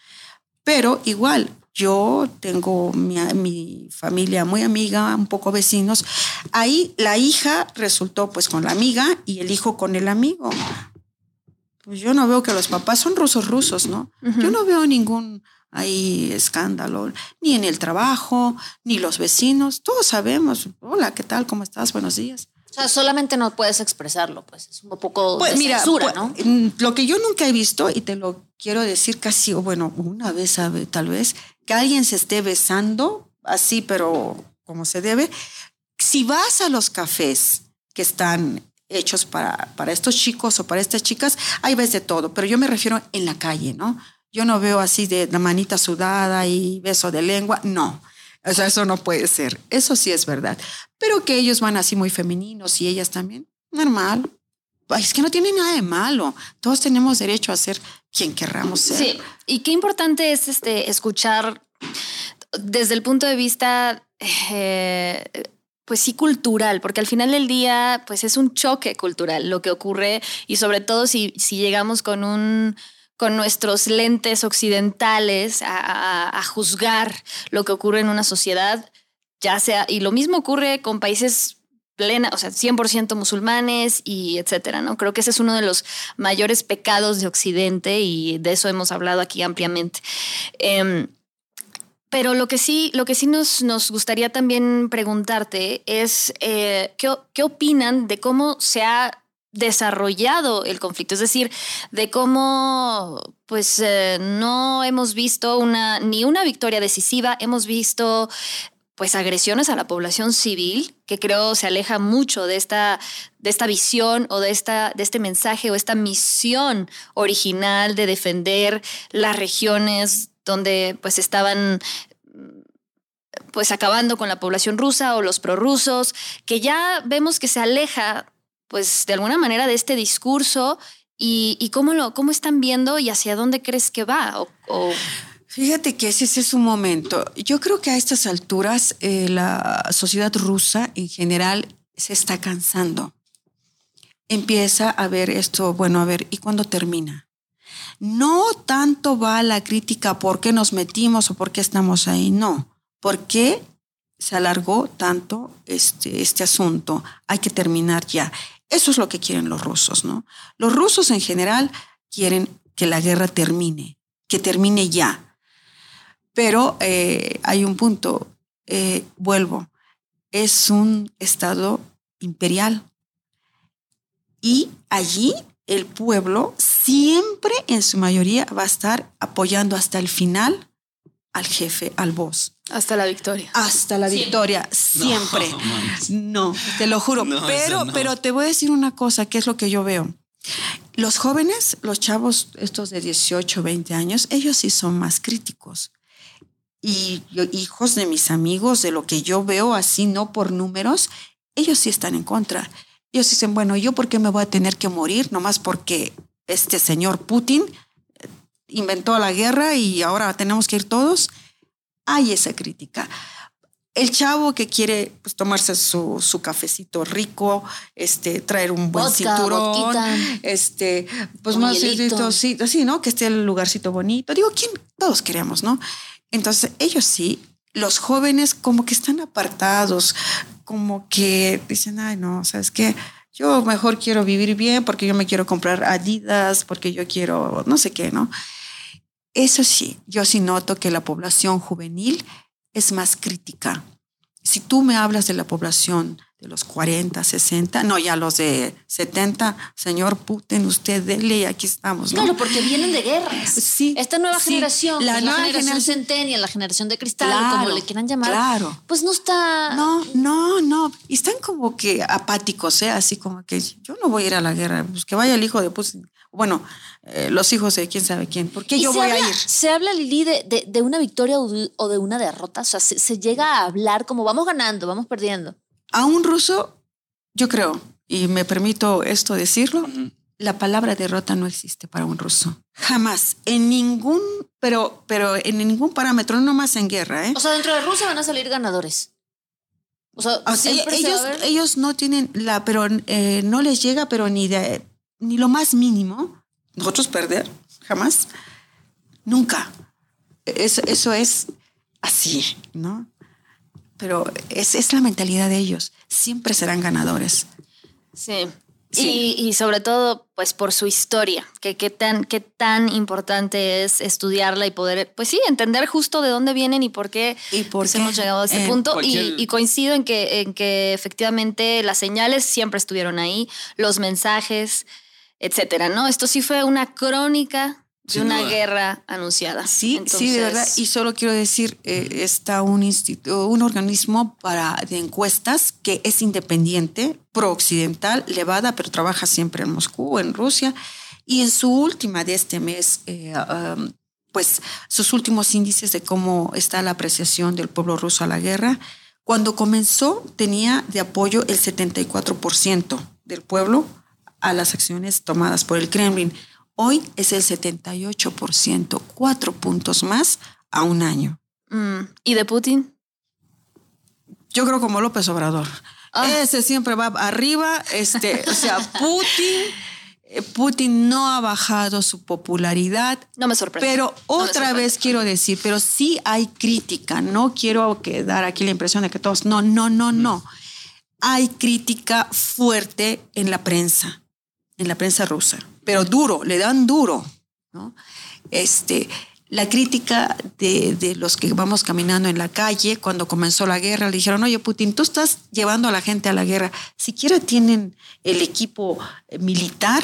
[SPEAKER 11] Pero igual, yo tengo mi, mi, familia muy amiga, un poco vecinos. Ahí la hija resultó pues con la amiga y el hijo con el amigo. Pues yo no veo que los papás son rusos rusos, ¿no? Uh -huh. Yo no veo ningún ahí escándalo, ni en el trabajo, ni los vecinos. Todos sabemos, hola, ¿qué tal? ¿Cómo estás? Buenos días.
[SPEAKER 2] O sea, solamente no puedes expresarlo, pues es un poco pues, de
[SPEAKER 11] mira,
[SPEAKER 2] censura,
[SPEAKER 11] pues,
[SPEAKER 2] ¿no?
[SPEAKER 11] Lo que yo nunca he visto, y te lo quiero decir casi, bueno, una vez tal vez, que alguien se esté besando así, pero como se debe. Si vas a los cafés que están hechos para, para estos chicos o para estas chicas, hay ves de todo, pero yo me refiero en la calle, ¿no? Yo no veo así de la manita sudada y beso de lengua, no. O sea, eso no puede ser. Eso sí es verdad. Pero que ellos van así muy femeninos y ellas también, normal. Es que no tiene nada de malo. Todos tenemos derecho a ser quien querramos ser.
[SPEAKER 1] Sí, y qué importante es este escuchar desde el punto de vista eh, pues sí cultural, porque al final del día pues es un choque cultural lo que ocurre y sobre todo si, si llegamos con un con nuestros lentes occidentales a, juzgar lo que ocurre en una sociedad, ya sea, y lo mismo ocurre con países plena, o sea, 100% musulmanes y etcétera, ¿no? Creo que ese es uno de los mayores pecados de Occidente y de eso hemos hablado aquí ampliamente. Eh, pero lo que sí, lo que sí nos, nos gustaría también preguntarte es eh, ¿qué, ¿qué, opinan de cómo se ha desarrollado el conflicto, es decir, de cómo pues eh, no hemos visto una ni una victoria decisiva, hemos visto pues agresiones a la población civil, que creo se aleja mucho de esta, de esta visión o de, esta, de este mensaje o esta misión original de defender las regiones donde pues estaban pues acabando con la población rusa o los prorrusos, que ya vemos que se aleja pues de alguna manera de este discurso y, cómo, lo, cómo están viendo y hacia dónde crees que va. O.
[SPEAKER 11] Fíjate que ese, ese, es un momento. Yo creo que a estas alturas eh, la sociedad rusa en general se está cansando. Empieza a ver esto, bueno, a ver, ¿y cuándo termina? No tanto va la crítica por qué nos metimos o por qué estamos ahí, no. ¿Por qué se alargó tanto este, este asunto? Hay que terminar ya. Eso es lo que quieren los rusos, ¿no? Los rusos en general quieren que la guerra termine, que termine ya. Pero eh, hay un punto, eh, vuelvo, es un estado imperial. Y allí el pueblo siempre en su mayoría va a estar apoyando hasta el final al jefe, al boss.
[SPEAKER 1] Hasta la victoria.
[SPEAKER 11] Hasta la siempre. victoria, siempre. No, no, te lo juro. No, pero, no. pero te voy a decir una cosa, que es lo que yo veo. Los jóvenes, los chavos, estos de 18, 20 años, ellos sí son más críticos. Y hijos de mis amigos, de lo que yo veo así, no por números, ellos sí están en contra. Ellos dicen, bueno, ¿yo por qué me voy a tener que morir? Nomás porque este señor Putin inventó la guerra y ahora tenemos que ir todos. Hay esa crítica. El chavo que quiere pues, tomarse su, su, cafecito rico, este, traer un buen Vodka, cinturón, vodquita, este, pues más sí, sí, ¿no? Que esté el lugarcito bonito. Digo, ¿quién? Todos queremos, ¿no? Entonces, ellos sí, los jóvenes como que están apartados, como que dicen, ay, no, ¿sabes qué? Yo mejor quiero vivir bien porque yo me quiero comprar Adidas, porque yo quiero no sé qué, ¿no? Eso sí, yo sí noto que la población juvenil es más crítica. Si tú me hablas de la población de los 40, 60, no, ya los de 70, señor Putin, usted dele y aquí estamos. ¿no?
[SPEAKER 2] Claro, porque vienen de guerras.
[SPEAKER 11] Sí.
[SPEAKER 2] Esta nueva
[SPEAKER 11] sí,
[SPEAKER 2] generación,
[SPEAKER 11] la,
[SPEAKER 2] la
[SPEAKER 11] nueva
[SPEAKER 2] generación centennial, la generación de cristal,
[SPEAKER 11] Claro,
[SPEAKER 2] como le quieran llamar,
[SPEAKER 11] claro.
[SPEAKER 2] pues no está...
[SPEAKER 11] No, no, no. Y están como que apáticos, ¿eh? Así como que yo no voy a ir a la guerra, pues que vaya el hijo de Putin. Bueno, eh, los hijos de quién sabe quién. ¿Por qué yo voy
[SPEAKER 2] habla,
[SPEAKER 11] a ir?
[SPEAKER 2] Se habla, Lili, de, de- de una victoria o de, o de una derrota. O sea, se, se llega a hablar como vamos ganando, vamos perdiendo.
[SPEAKER 11] A un ruso, yo creo, y me permito esto decirlo, la palabra derrota no existe para un ruso. Jamás. En ningún, pero, pero en ningún parámetro, no más en guerra, ¿eh?
[SPEAKER 2] O sea, dentro de Rusia van a salir ganadores. O sea,
[SPEAKER 11] O sea,
[SPEAKER 2] siempre se va
[SPEAKER 11] ellos, ellos no tienen la, pero eh, no les llega, pero ni de, ni lo más mínimo. Nosotros perder, jamás, nunca. Eso, eso es así, ¿no? Pero es, es la mentalidad de ellos. Siempre serán ganadores.
[SPEAKER 1] Sí.
[SPEAKER 11] Sí.
[SPEAKER 1] Y, y sobre todo, pues por su historia, que qué tan, qué tan importante es estudiarla y poder, pues sí, entender justo de dónde vienen y por qué,
[SPEAKER 11] ¿Y por
[SPEAKER 1] pues
[SPEAKER 11] qué?
[SPEAKER 1] hemos llegado a ese
[SPEAKER 11] Eh,
[SPEAKER 1] punto.
[SPEAKER 3] cualquier-
[SPEAKER 1] Y, y coincido en que, en que efectivamente las señales siempre estuvieron ahí, los mensajes, etcétera, ¿no? Esto sí fue una crónica de una
[SPEAKER 3] duda.
[SPEAKER 1] guerra anunciada.
[SPEAKER 11] Sí, sí, de verdad. Y solo quiero decir, eh, está un, instituto, un organismo para, de encuestas que es independiente, pro-occidental, Levada, pero trabaja siempre en Moscú, en Rusia. Y en su última de este mes, eh, um, pues sus últimos índices de cómo está la apreciación del pueblo ruso a la guerra, cuando comenzó tenía de apoyo el 74% del pueblo a las acciones tomadas por el Kremlin. Hoy es el 78%, cuatro puntos más a un año.
[SPEAKER 1] Mm, ¿Y de Putin?
[SPEAKER 11] Yo creo como López Obrador.
[SPEAKER 1] Ah.
[SPEAKER 11] Ese siempre va arriba. Este, o sea, Putin, eh, Putin no ha bajado su popularidad.
[SPEAKER 1] No me sorprende.
[SPEAKER 11] Pero otra vez quiero decir, pero sí hay crítica. No quiero que dar aquí la impresión de que todos. No, no, no, no. Hay crítica fuerte en la prensa, en la prensa rusa. Pero duro, le dan duro. ¿no? Este, la crítica de, de los que vamos caminando en la calle cuando comenzó la guerra, le dijeron, oye Putin, tú estás llevando a la gente a la guerra, siquiera tienen el equipo eh, militar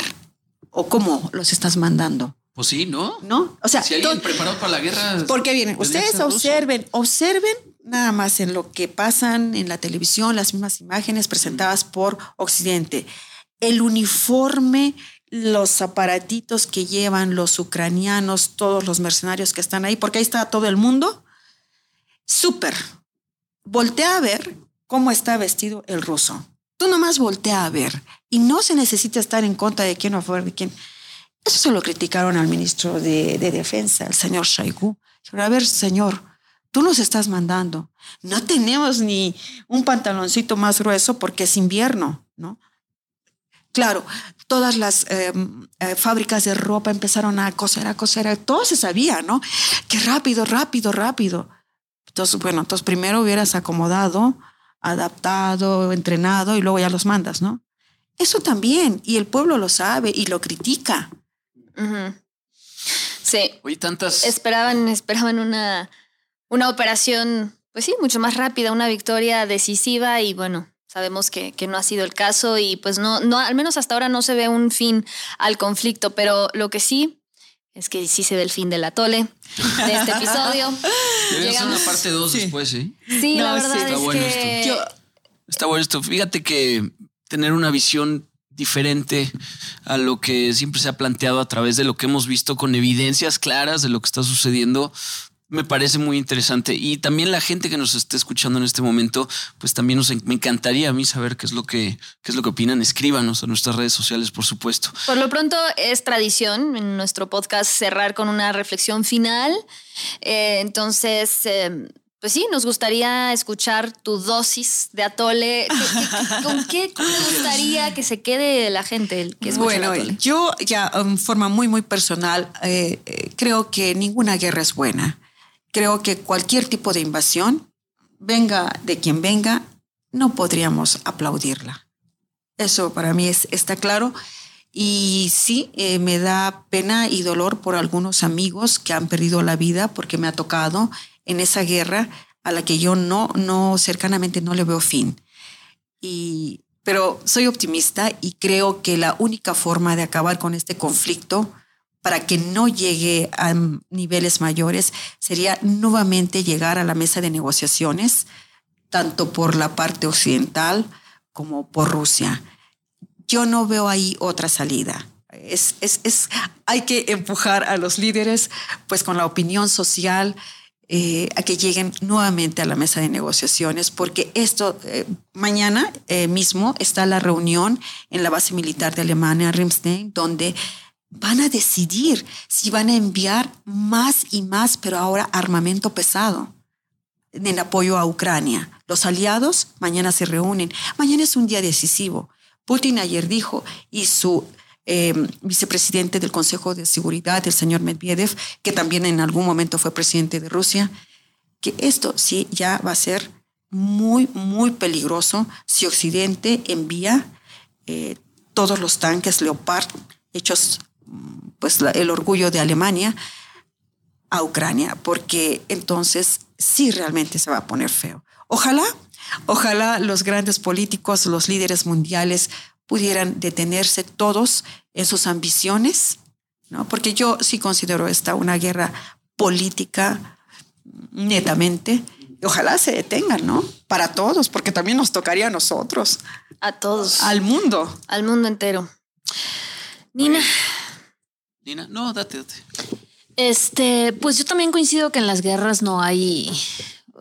[SPEAKER 11] o cómo los estás mandando,
[SPEAKER 3] Pues sí, ¿no?
[SPEAKER 11] ¿no? O sea,
[SPEAKER 3] si alguien preparado para la guerra.
[SPEAKER 11] porque vienen, ustedes observen, observen nada más en lo que pasan en la televisión, las mismas imágenes presentadas por Occidente. El uniforme, los aparatitos que llevan los ucranianos, todos los mercenarios que están ahí, porque ahí está todo el mundo. Súper. Voltea a ver cómo está vestido el ruso. Tú nomás voltea a ver. Y no se necesita estar en contra de quién o a favor de quién. Eso se lo criticaron al ministro de, de Defensa, el señor Shoigu. A ver, señor, tú nos estás mandando. No tenemos ni un pantaloncito más grueso porque es invierno, ¿no? Claro, todas las eh, eh, fábricas de ropa empezaron a coser, a coser, todo se sabía, ¿no? Que rápido, rápido, rápido. Entonces, bueno, entonces primero hubieras acomodado, adaptado, entrenado y luego ya los mandas, ¿no? Eso también, y el pueblo lo sabe y lo critica.
[SPEAKER 1] Sí.
[SPEAKER 3] Oye, tantas.
[SPEAKER 1] Esperaban, esperaban una, una operación, pues sí, mucho más rápida, una victoria decisiva y bueno, sabemos que, que no ha sido el caso y pues no, no, al menos hasta ahora no se ve un fin al conflicto, pero lo que sí es que sí se ve el fin del atole de este episodio.
[SPEAKER 3] Debería ser una parte 2 después, ¿sí?
[SPEAKER 1] Sí, la
[SPEAKER 11] No,
[SPEAKER 1] verdad
[SPEAKER 11] sí.
[SPEAKER 1] es
[SPEAKER 3] Está bueno
[SPEAKER 1] que
[SPEAKER 11] Yo,
[SPEAKER 3] Está bueno esto. Fíjate que tener una visión diferente a lo que siempre se ha planteado a través de lo que hemos visto con evidencias claras de lo que está sucediendo. Me parece muy interesante. Y también la gente que nos esté escuchando en este momento, pues también nos, me encantaría a mí saber qué es lo que, qué es lo que opinan. Escríbanos a nuestras redes sociales, por supuesto.
[SPEAKER 1] Por lo pronto es tradición en nuestro podcast cerrar con una reflexión final. Eh, entonces, eh, pues sí, nos gustaría escuchar tu dosis de atole. ¿Qué- qué- ¿Con qué te gustaría que se quede la gente el que
[SPEAKER 11] bueno,
[SPEAKER 1] el atole?
[SPEAKER 11] yo ya en forma muy, muy personal, eh, eh, creo que ninguna guerra es buena. Creo que cualquier tipo de invasión, venga de quien venga, no podríamos aplaudirla. Eso para mí es, está claro. Y sí, eh, me da pena y dolor por algunos amigos que han perdido la vida porque me ha tocado en esa guerra a la que yo no, no cercanamente no le veo fin. Y, pero soy optimista y creo que la única forma de acabar con este conflicto para que no llegue a niveles mayores sería nuevamente llegar a la mesa de negociaciones, tanto por la parte occidental como por Rusia. Yo no veo ahí otra salida. Es, es, es, hay que empujar a los líderes, pues con la opinión social, eh, a que lleguen nuevamente a la mesa de negociaciones, porque esto, eh, mañana eh, mismo está la reunión en la base militar de Alemania, Rimstein, donde van a decidir si van a enviar más y más, pero ahora armamento pesado en apoyo a Ucrania. Los aliados mañana se reúnen. Mañana es un día decisivo. Putin ayer dijo y su eh, vicepresidente del Consejo de Seguridad, el señor Medvedev, que también en algún momento fue presidente de Rusia, que esto sí ya va a ser muy, muy peligroso si Occidente envía eh, todos los tanques Leopard hechos pues la, el orgullo de Alemania a Ucrania, porque entonces sí realmente se va a poner feo. Ojalá, ojalá los grandes políticos, los líderes mundiales pudieran detenerse todos en sus ambiciones, ¿no? Porque yo sí considero esta una guerra política netamente. Y ojalá se detengan, ¿no? Para todos, porque también nos tocaría a nosotros.
[SPEAKER 1] A todos.
[SPEAKER 11] Al mundo.
[SPEAKER 1] Al mundo entero. Nina.
[SPEAKER 3] No, date, date.
[SPEAKER 2] Este, pues yo también coincido que en las guerras no hay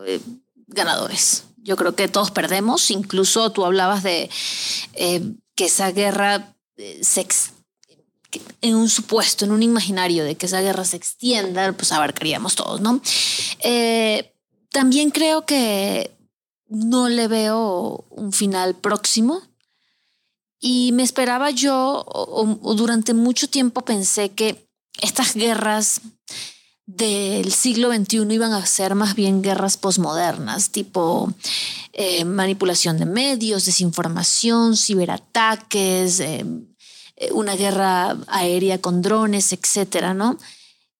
[SPEAKER 2] eh, ganadores. Yo creo que todos perdemos. Incluso tú hablabas de eh, que esa guerra eh, se ex- en un supuesto, en un imaginario de que esa guerra se extienda, pues abarcaríamos todos, ¿no? También creo que no le veo un final próximo. Y me esperaba yo, o, durante mucho tiempo pensé que estas guerras del siglo XXI iban a ser más bien guerras posmodernas, tipo eh, manipulación de medios, desinformación, ciberataques, eh, eh, una guerra aérea con drones, etcétera, ¿no?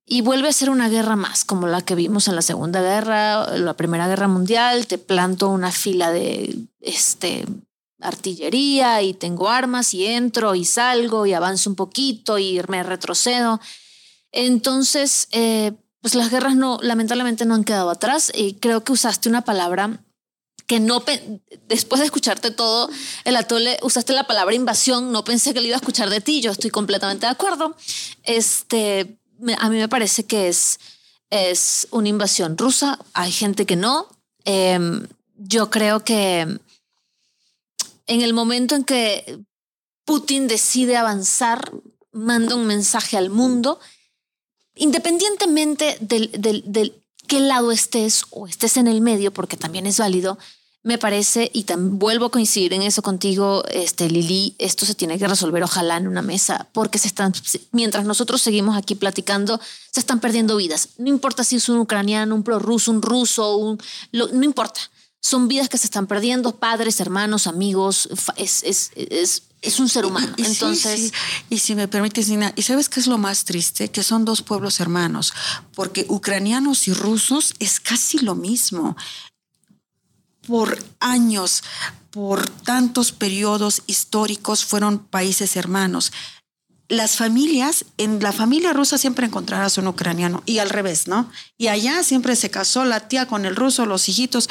[SPEAKER 2] Y vuelve a ser una guerra más, como la que vimos en la Segunda Guerra, la Primera Guerra Mundial. Te planto una fila de este, artillería y tengo armas y entro y salgo y avanzo un poquito y me retrocedo. Entonces, eh, pues las guerras no, lamentablemente no han quedado atrás y creo que usaste una palabra que no, después de escucharte todo el atole, usaste la palabra invasión, no pensé que lo iba a escuchar de ti, yo estoy completamente de acuerdo. Este, a mí me parece que es, es una invasión rusa, hay gente que no. Em, yo creo que en el momento en que Putin decide avanzar, manda un mensaje al mundo, independientemente del, del, del qué lado estés o estés en el medio, porque también es válido, me parece, y vuelvo a coincidir en eso contigo, este, Lili, esto se tiene que resolver ojalá en una mesa, porque se están, mientras nosotros seguimos aquí platicando, se están perdiendo vidas. No importa si es un ucraniano, un prorruso, un ruso, un, no importa. Son vidas que se están perdiendo, padres, hermanos, amigos, es, es, es, es un ser humano. Entonces,
[SPEAKER 11] y si me permites, Nina, ¿y sabes qué es lo más triste? Que son dos pueblos hermanos, porque ucranianos y rusos es casi lo mismo por años, por tantos periodos históricos, fueron países hermanos. Las familias, en la familia rusa siempre encontrarás un ucraniano y al revés, ¿no? Y allá siempre se casó la tía con el ruso, los hijitos.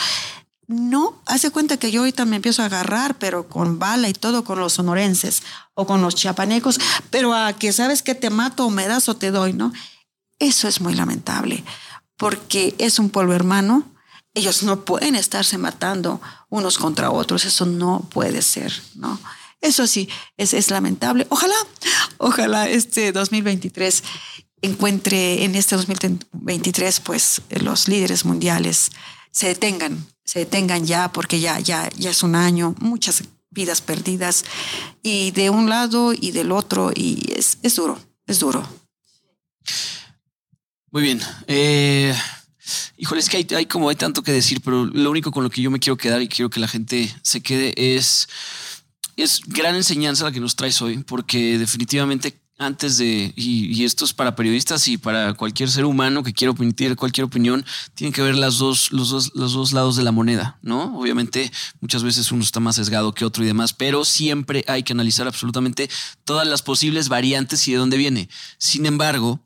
[SPEAKER 11] No, hace cuenta que yo ahorita me empiezo a agarrar, pero con bala y todo, con los sonorenses o con los chiapanecos, pero a que sabes que te mato o me das o te doy, ¿no? Eso es muy lamentable, porque es un pueblo hermano, ellos no pueden estarse matando unos contra otros, eso no puede ser, ¿no? Eso sí, es, es lamentable. Ojalá, ojalá este 2023 encuentre en este 2023 pues los líderes mundiales se detengan, se detengan ya porque ya ya ya es un año, muchas vidas perdidas y de un lado y del otro y es, es duro, es duro.
[SPEAKER 3] Muy bien. Eh, Híjole, es que hay, como hay tanto que decir, pero lo único con lo que yo me quiero quedar y quiero que la gente se quede es, es gran enseñanza la que nos traes hoy, porque definitivamente antes de, y, esto es para periodistas y para cualquier ser humano que quiera emitir cualquier opinión, tienen que ver las dos, los, dos, los dos lados de la moneda, ¿no? Obviamente muchas veces uno está más sesgado que otro y demás, pero siempre hay que analizar absolutamente todas las posibles variantes y de dónde viene. Sin embargo,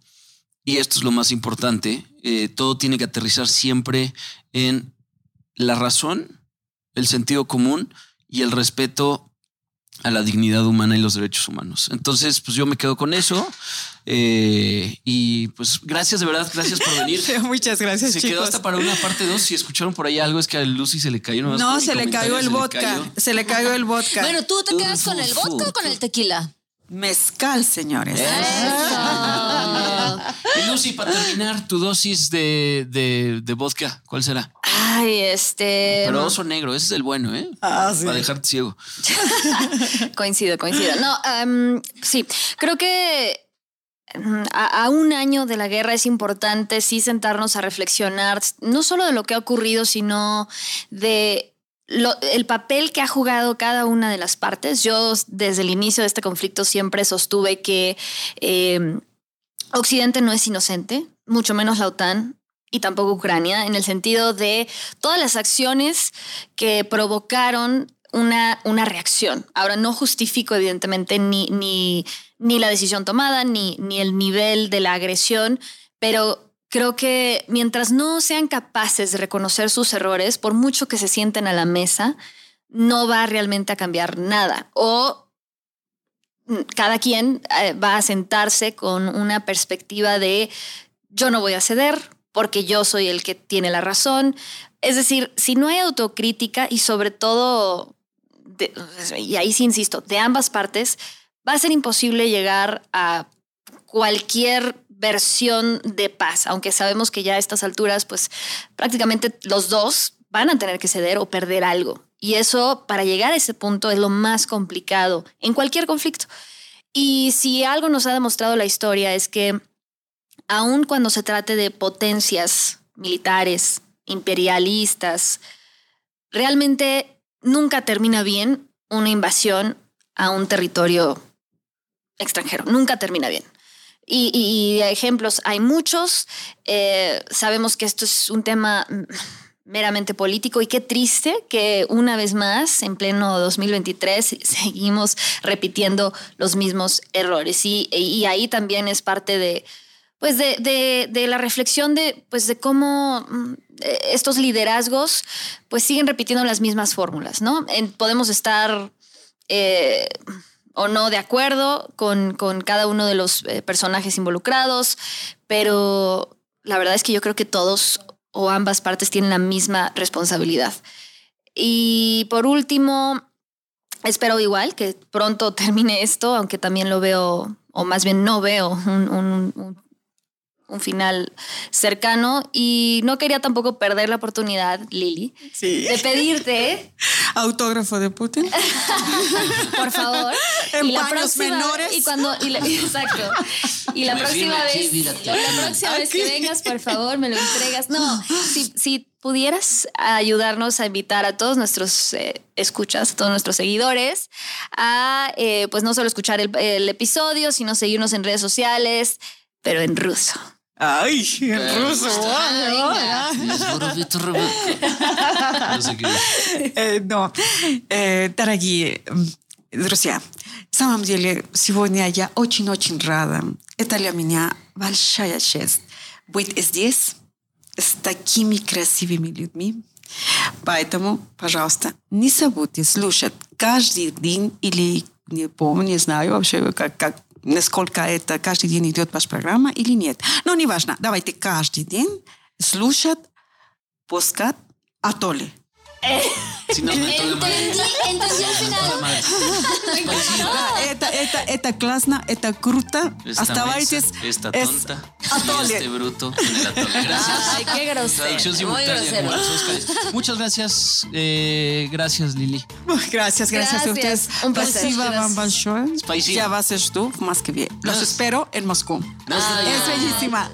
[SPEAKER 3] y esto es lo más importante, eh, todo tiene que aterrizar siempre en la razón, el sentido común y el respeto a la dignidad humana y los derechos humanos. Entonces, pues yo me quedo con eso. Eh, y pues gracias, de verdad, gracias por venir.
[SPEAKER 11] Muchas gracias.
[SPEAKER 3] Se quedó hasta para una parte dos. Si escucharon por ahí algo, es que a Lucy se le cayó.
[SPEAKER 11] No, se le cayó el vodka. Se le cayó el vodka.
[SPEAKER 2] Bueno, ¿tú te quedas con el vodka o con el tequila?
[SPEAKER 11] Mezcal, señores.
[SPEAKER 3] y Lucy, para terminar, tu dosis de, de, vodka, ¿cuál será?
[SPEAKER 1] Ay, este.
[SPEAKER 3] Pero oso negro, ese es el bueno, ¿eh?
[SPEAKER 11] Ah, sí.
[SPEAKER 3] Para dejarte ciego.
[SPEAKER 1] coincido, coincido. No, em, sí, creo que mm, a, un año de la guerra es importante sí sentarnos a reflexionar, no solo de lo que ha ocurrido, sino de el papel que ha jugado cada una de las partes. Yo desde el inicio de este conflicto siempre sostuve que em, Occidente no es inocente, mucho menos la OTAN y tampoco Ucrania, en el sentido de todas las acciones que provocaron una, una reacción. Ahora, no justifico evidentemente ni, ni, ni la decisión tomada, ni, ni el nivel de la agresión, pero Creo que mientras no sean capaces de reconocer sus errores, por mucho que se sienten a la mesa, no va realmente a cambiar nada. O cada quien eh, va a sentarse con una perspectiva de yo no voy a ceder porque yo soy el que tiene la razón. Es decir, si no hay autocrítica y sobre todo, y ahí sí insisto, de ambas partes, va a ser imposible llegar a cualquier versión de paz, aunque sabemos que ya a estas alturas, pues prácticamente los dos van a tener que ceder o perder algo. Y eso, para llegar a ese punto, es lo más complicado en cualquier conflicto. Y si algo nos ha demostrado la historia es que aun cuando se trate de potencias militares, imperialistas, realmente nunca termina bien una invasión a un territorio extranjero. Nunca termina bien. Y, ejemplos hay muchos. Eh, sabemos que esto es un tema meramente político y qué triste que una vez más, en pleno 2023, seguimos repitiendo los mismos errores. Y, y ahí también es parte de, pues de, de, la reflexión de, pues de cómo mm, estos liderazgos pues siguen repitiendo las mismas fórmulas, ¿no? podemos estar... Eh, o no de acuerdo con, con cada uno de los eh, personajes involucrados, pero la verdad es que yo creo que todos o ambas partes tienen la misma responsabilidad. Y por último, espero igual que pronto termine esto, aunque también lo veo, o más bien no veo un final cercano y no quería tampoco perder la oportunidad, Lili, de pedirte
[SPEAKER 11] autógrafo de Putin.
[SPEAKER 1] Por favor.
[SPEAKER 11] En y la próxima menores.
[SPEAKER 1] y cuando y exacto. Y la próxima vez la próxima vez que vengas, por favor, me lo entregas. No, si, si pudieras ayudarnos a invitar a todos nuestros eh, escuchas, a todos nuestros seguidores, a eh, pues no solo escuchar el, el episodio, sino seguirnos en redes sociales, pero en ruso.
[SPEAKER 11] Ay, en ruso. No, дорогие друзья, в самом деле сегодня я очень-очень рада. Это для меня большая честь быть здесь с такими красивыми людьми. Поэтому, пожалуйста, не забудьте слушать каждый день или не помню, не знаю вообще, как, как насколько это каждый день идет ваша программа или нет. Но неважно, давайте каждый день слушать подкаст Атоли. Eh.
[SPEAKER 3] Si nos
[SPEAKER 1] mentó. Entendí, al final.
[SPEAKER 11] Pues ah, esta, esta, esta clasna,
[SPEAKER 3] esta cruta, esta hasta
[SPEAKER 11] baites.
[SPEAKER 3] Esta tonta. Este bruto. Gracias.
[SPEAKER 1] Ay, qué grosero.
[SPEAKER 3] Muchas gracias. Eh, gracias, Lili.
[SPEAKER 11] Gracias, gracias, a ustedes.
[SPEAKER 1] Un placer.
[SPEAKER 11] Pues Spicy.
[SPEAKER 3] Ya
[SPEAKER 11] vas a más que bien. Los espero en Moscú. Es bellísima.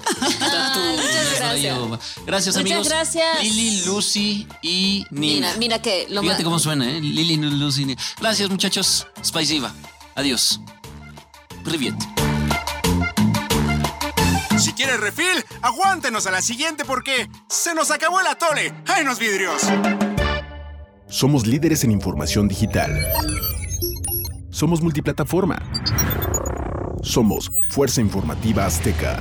[SPEAKER 3] Gracias. Gracias, amigos.
[SPEAKER 2] Muchas gracias.
[SPEAKER 3] Lili, Lucy y
[SPEAKER 2] Mira, mira que lo
[SPEAKER 3] Fíjate cómo suena, ¿eh? Lili Lucini. Gracias, muchachos. Spice Diva. Adiós. Privet.
[SPEAKER 12] Si quieres refil, aguántenos a la siguiente porque se nos acabó el atole. ¡Ay, nos vidrios!
[SPEAKER 9] Somos líderes en información digital. Somos multiplataforma. Somos Fuerza Informativa Azteca.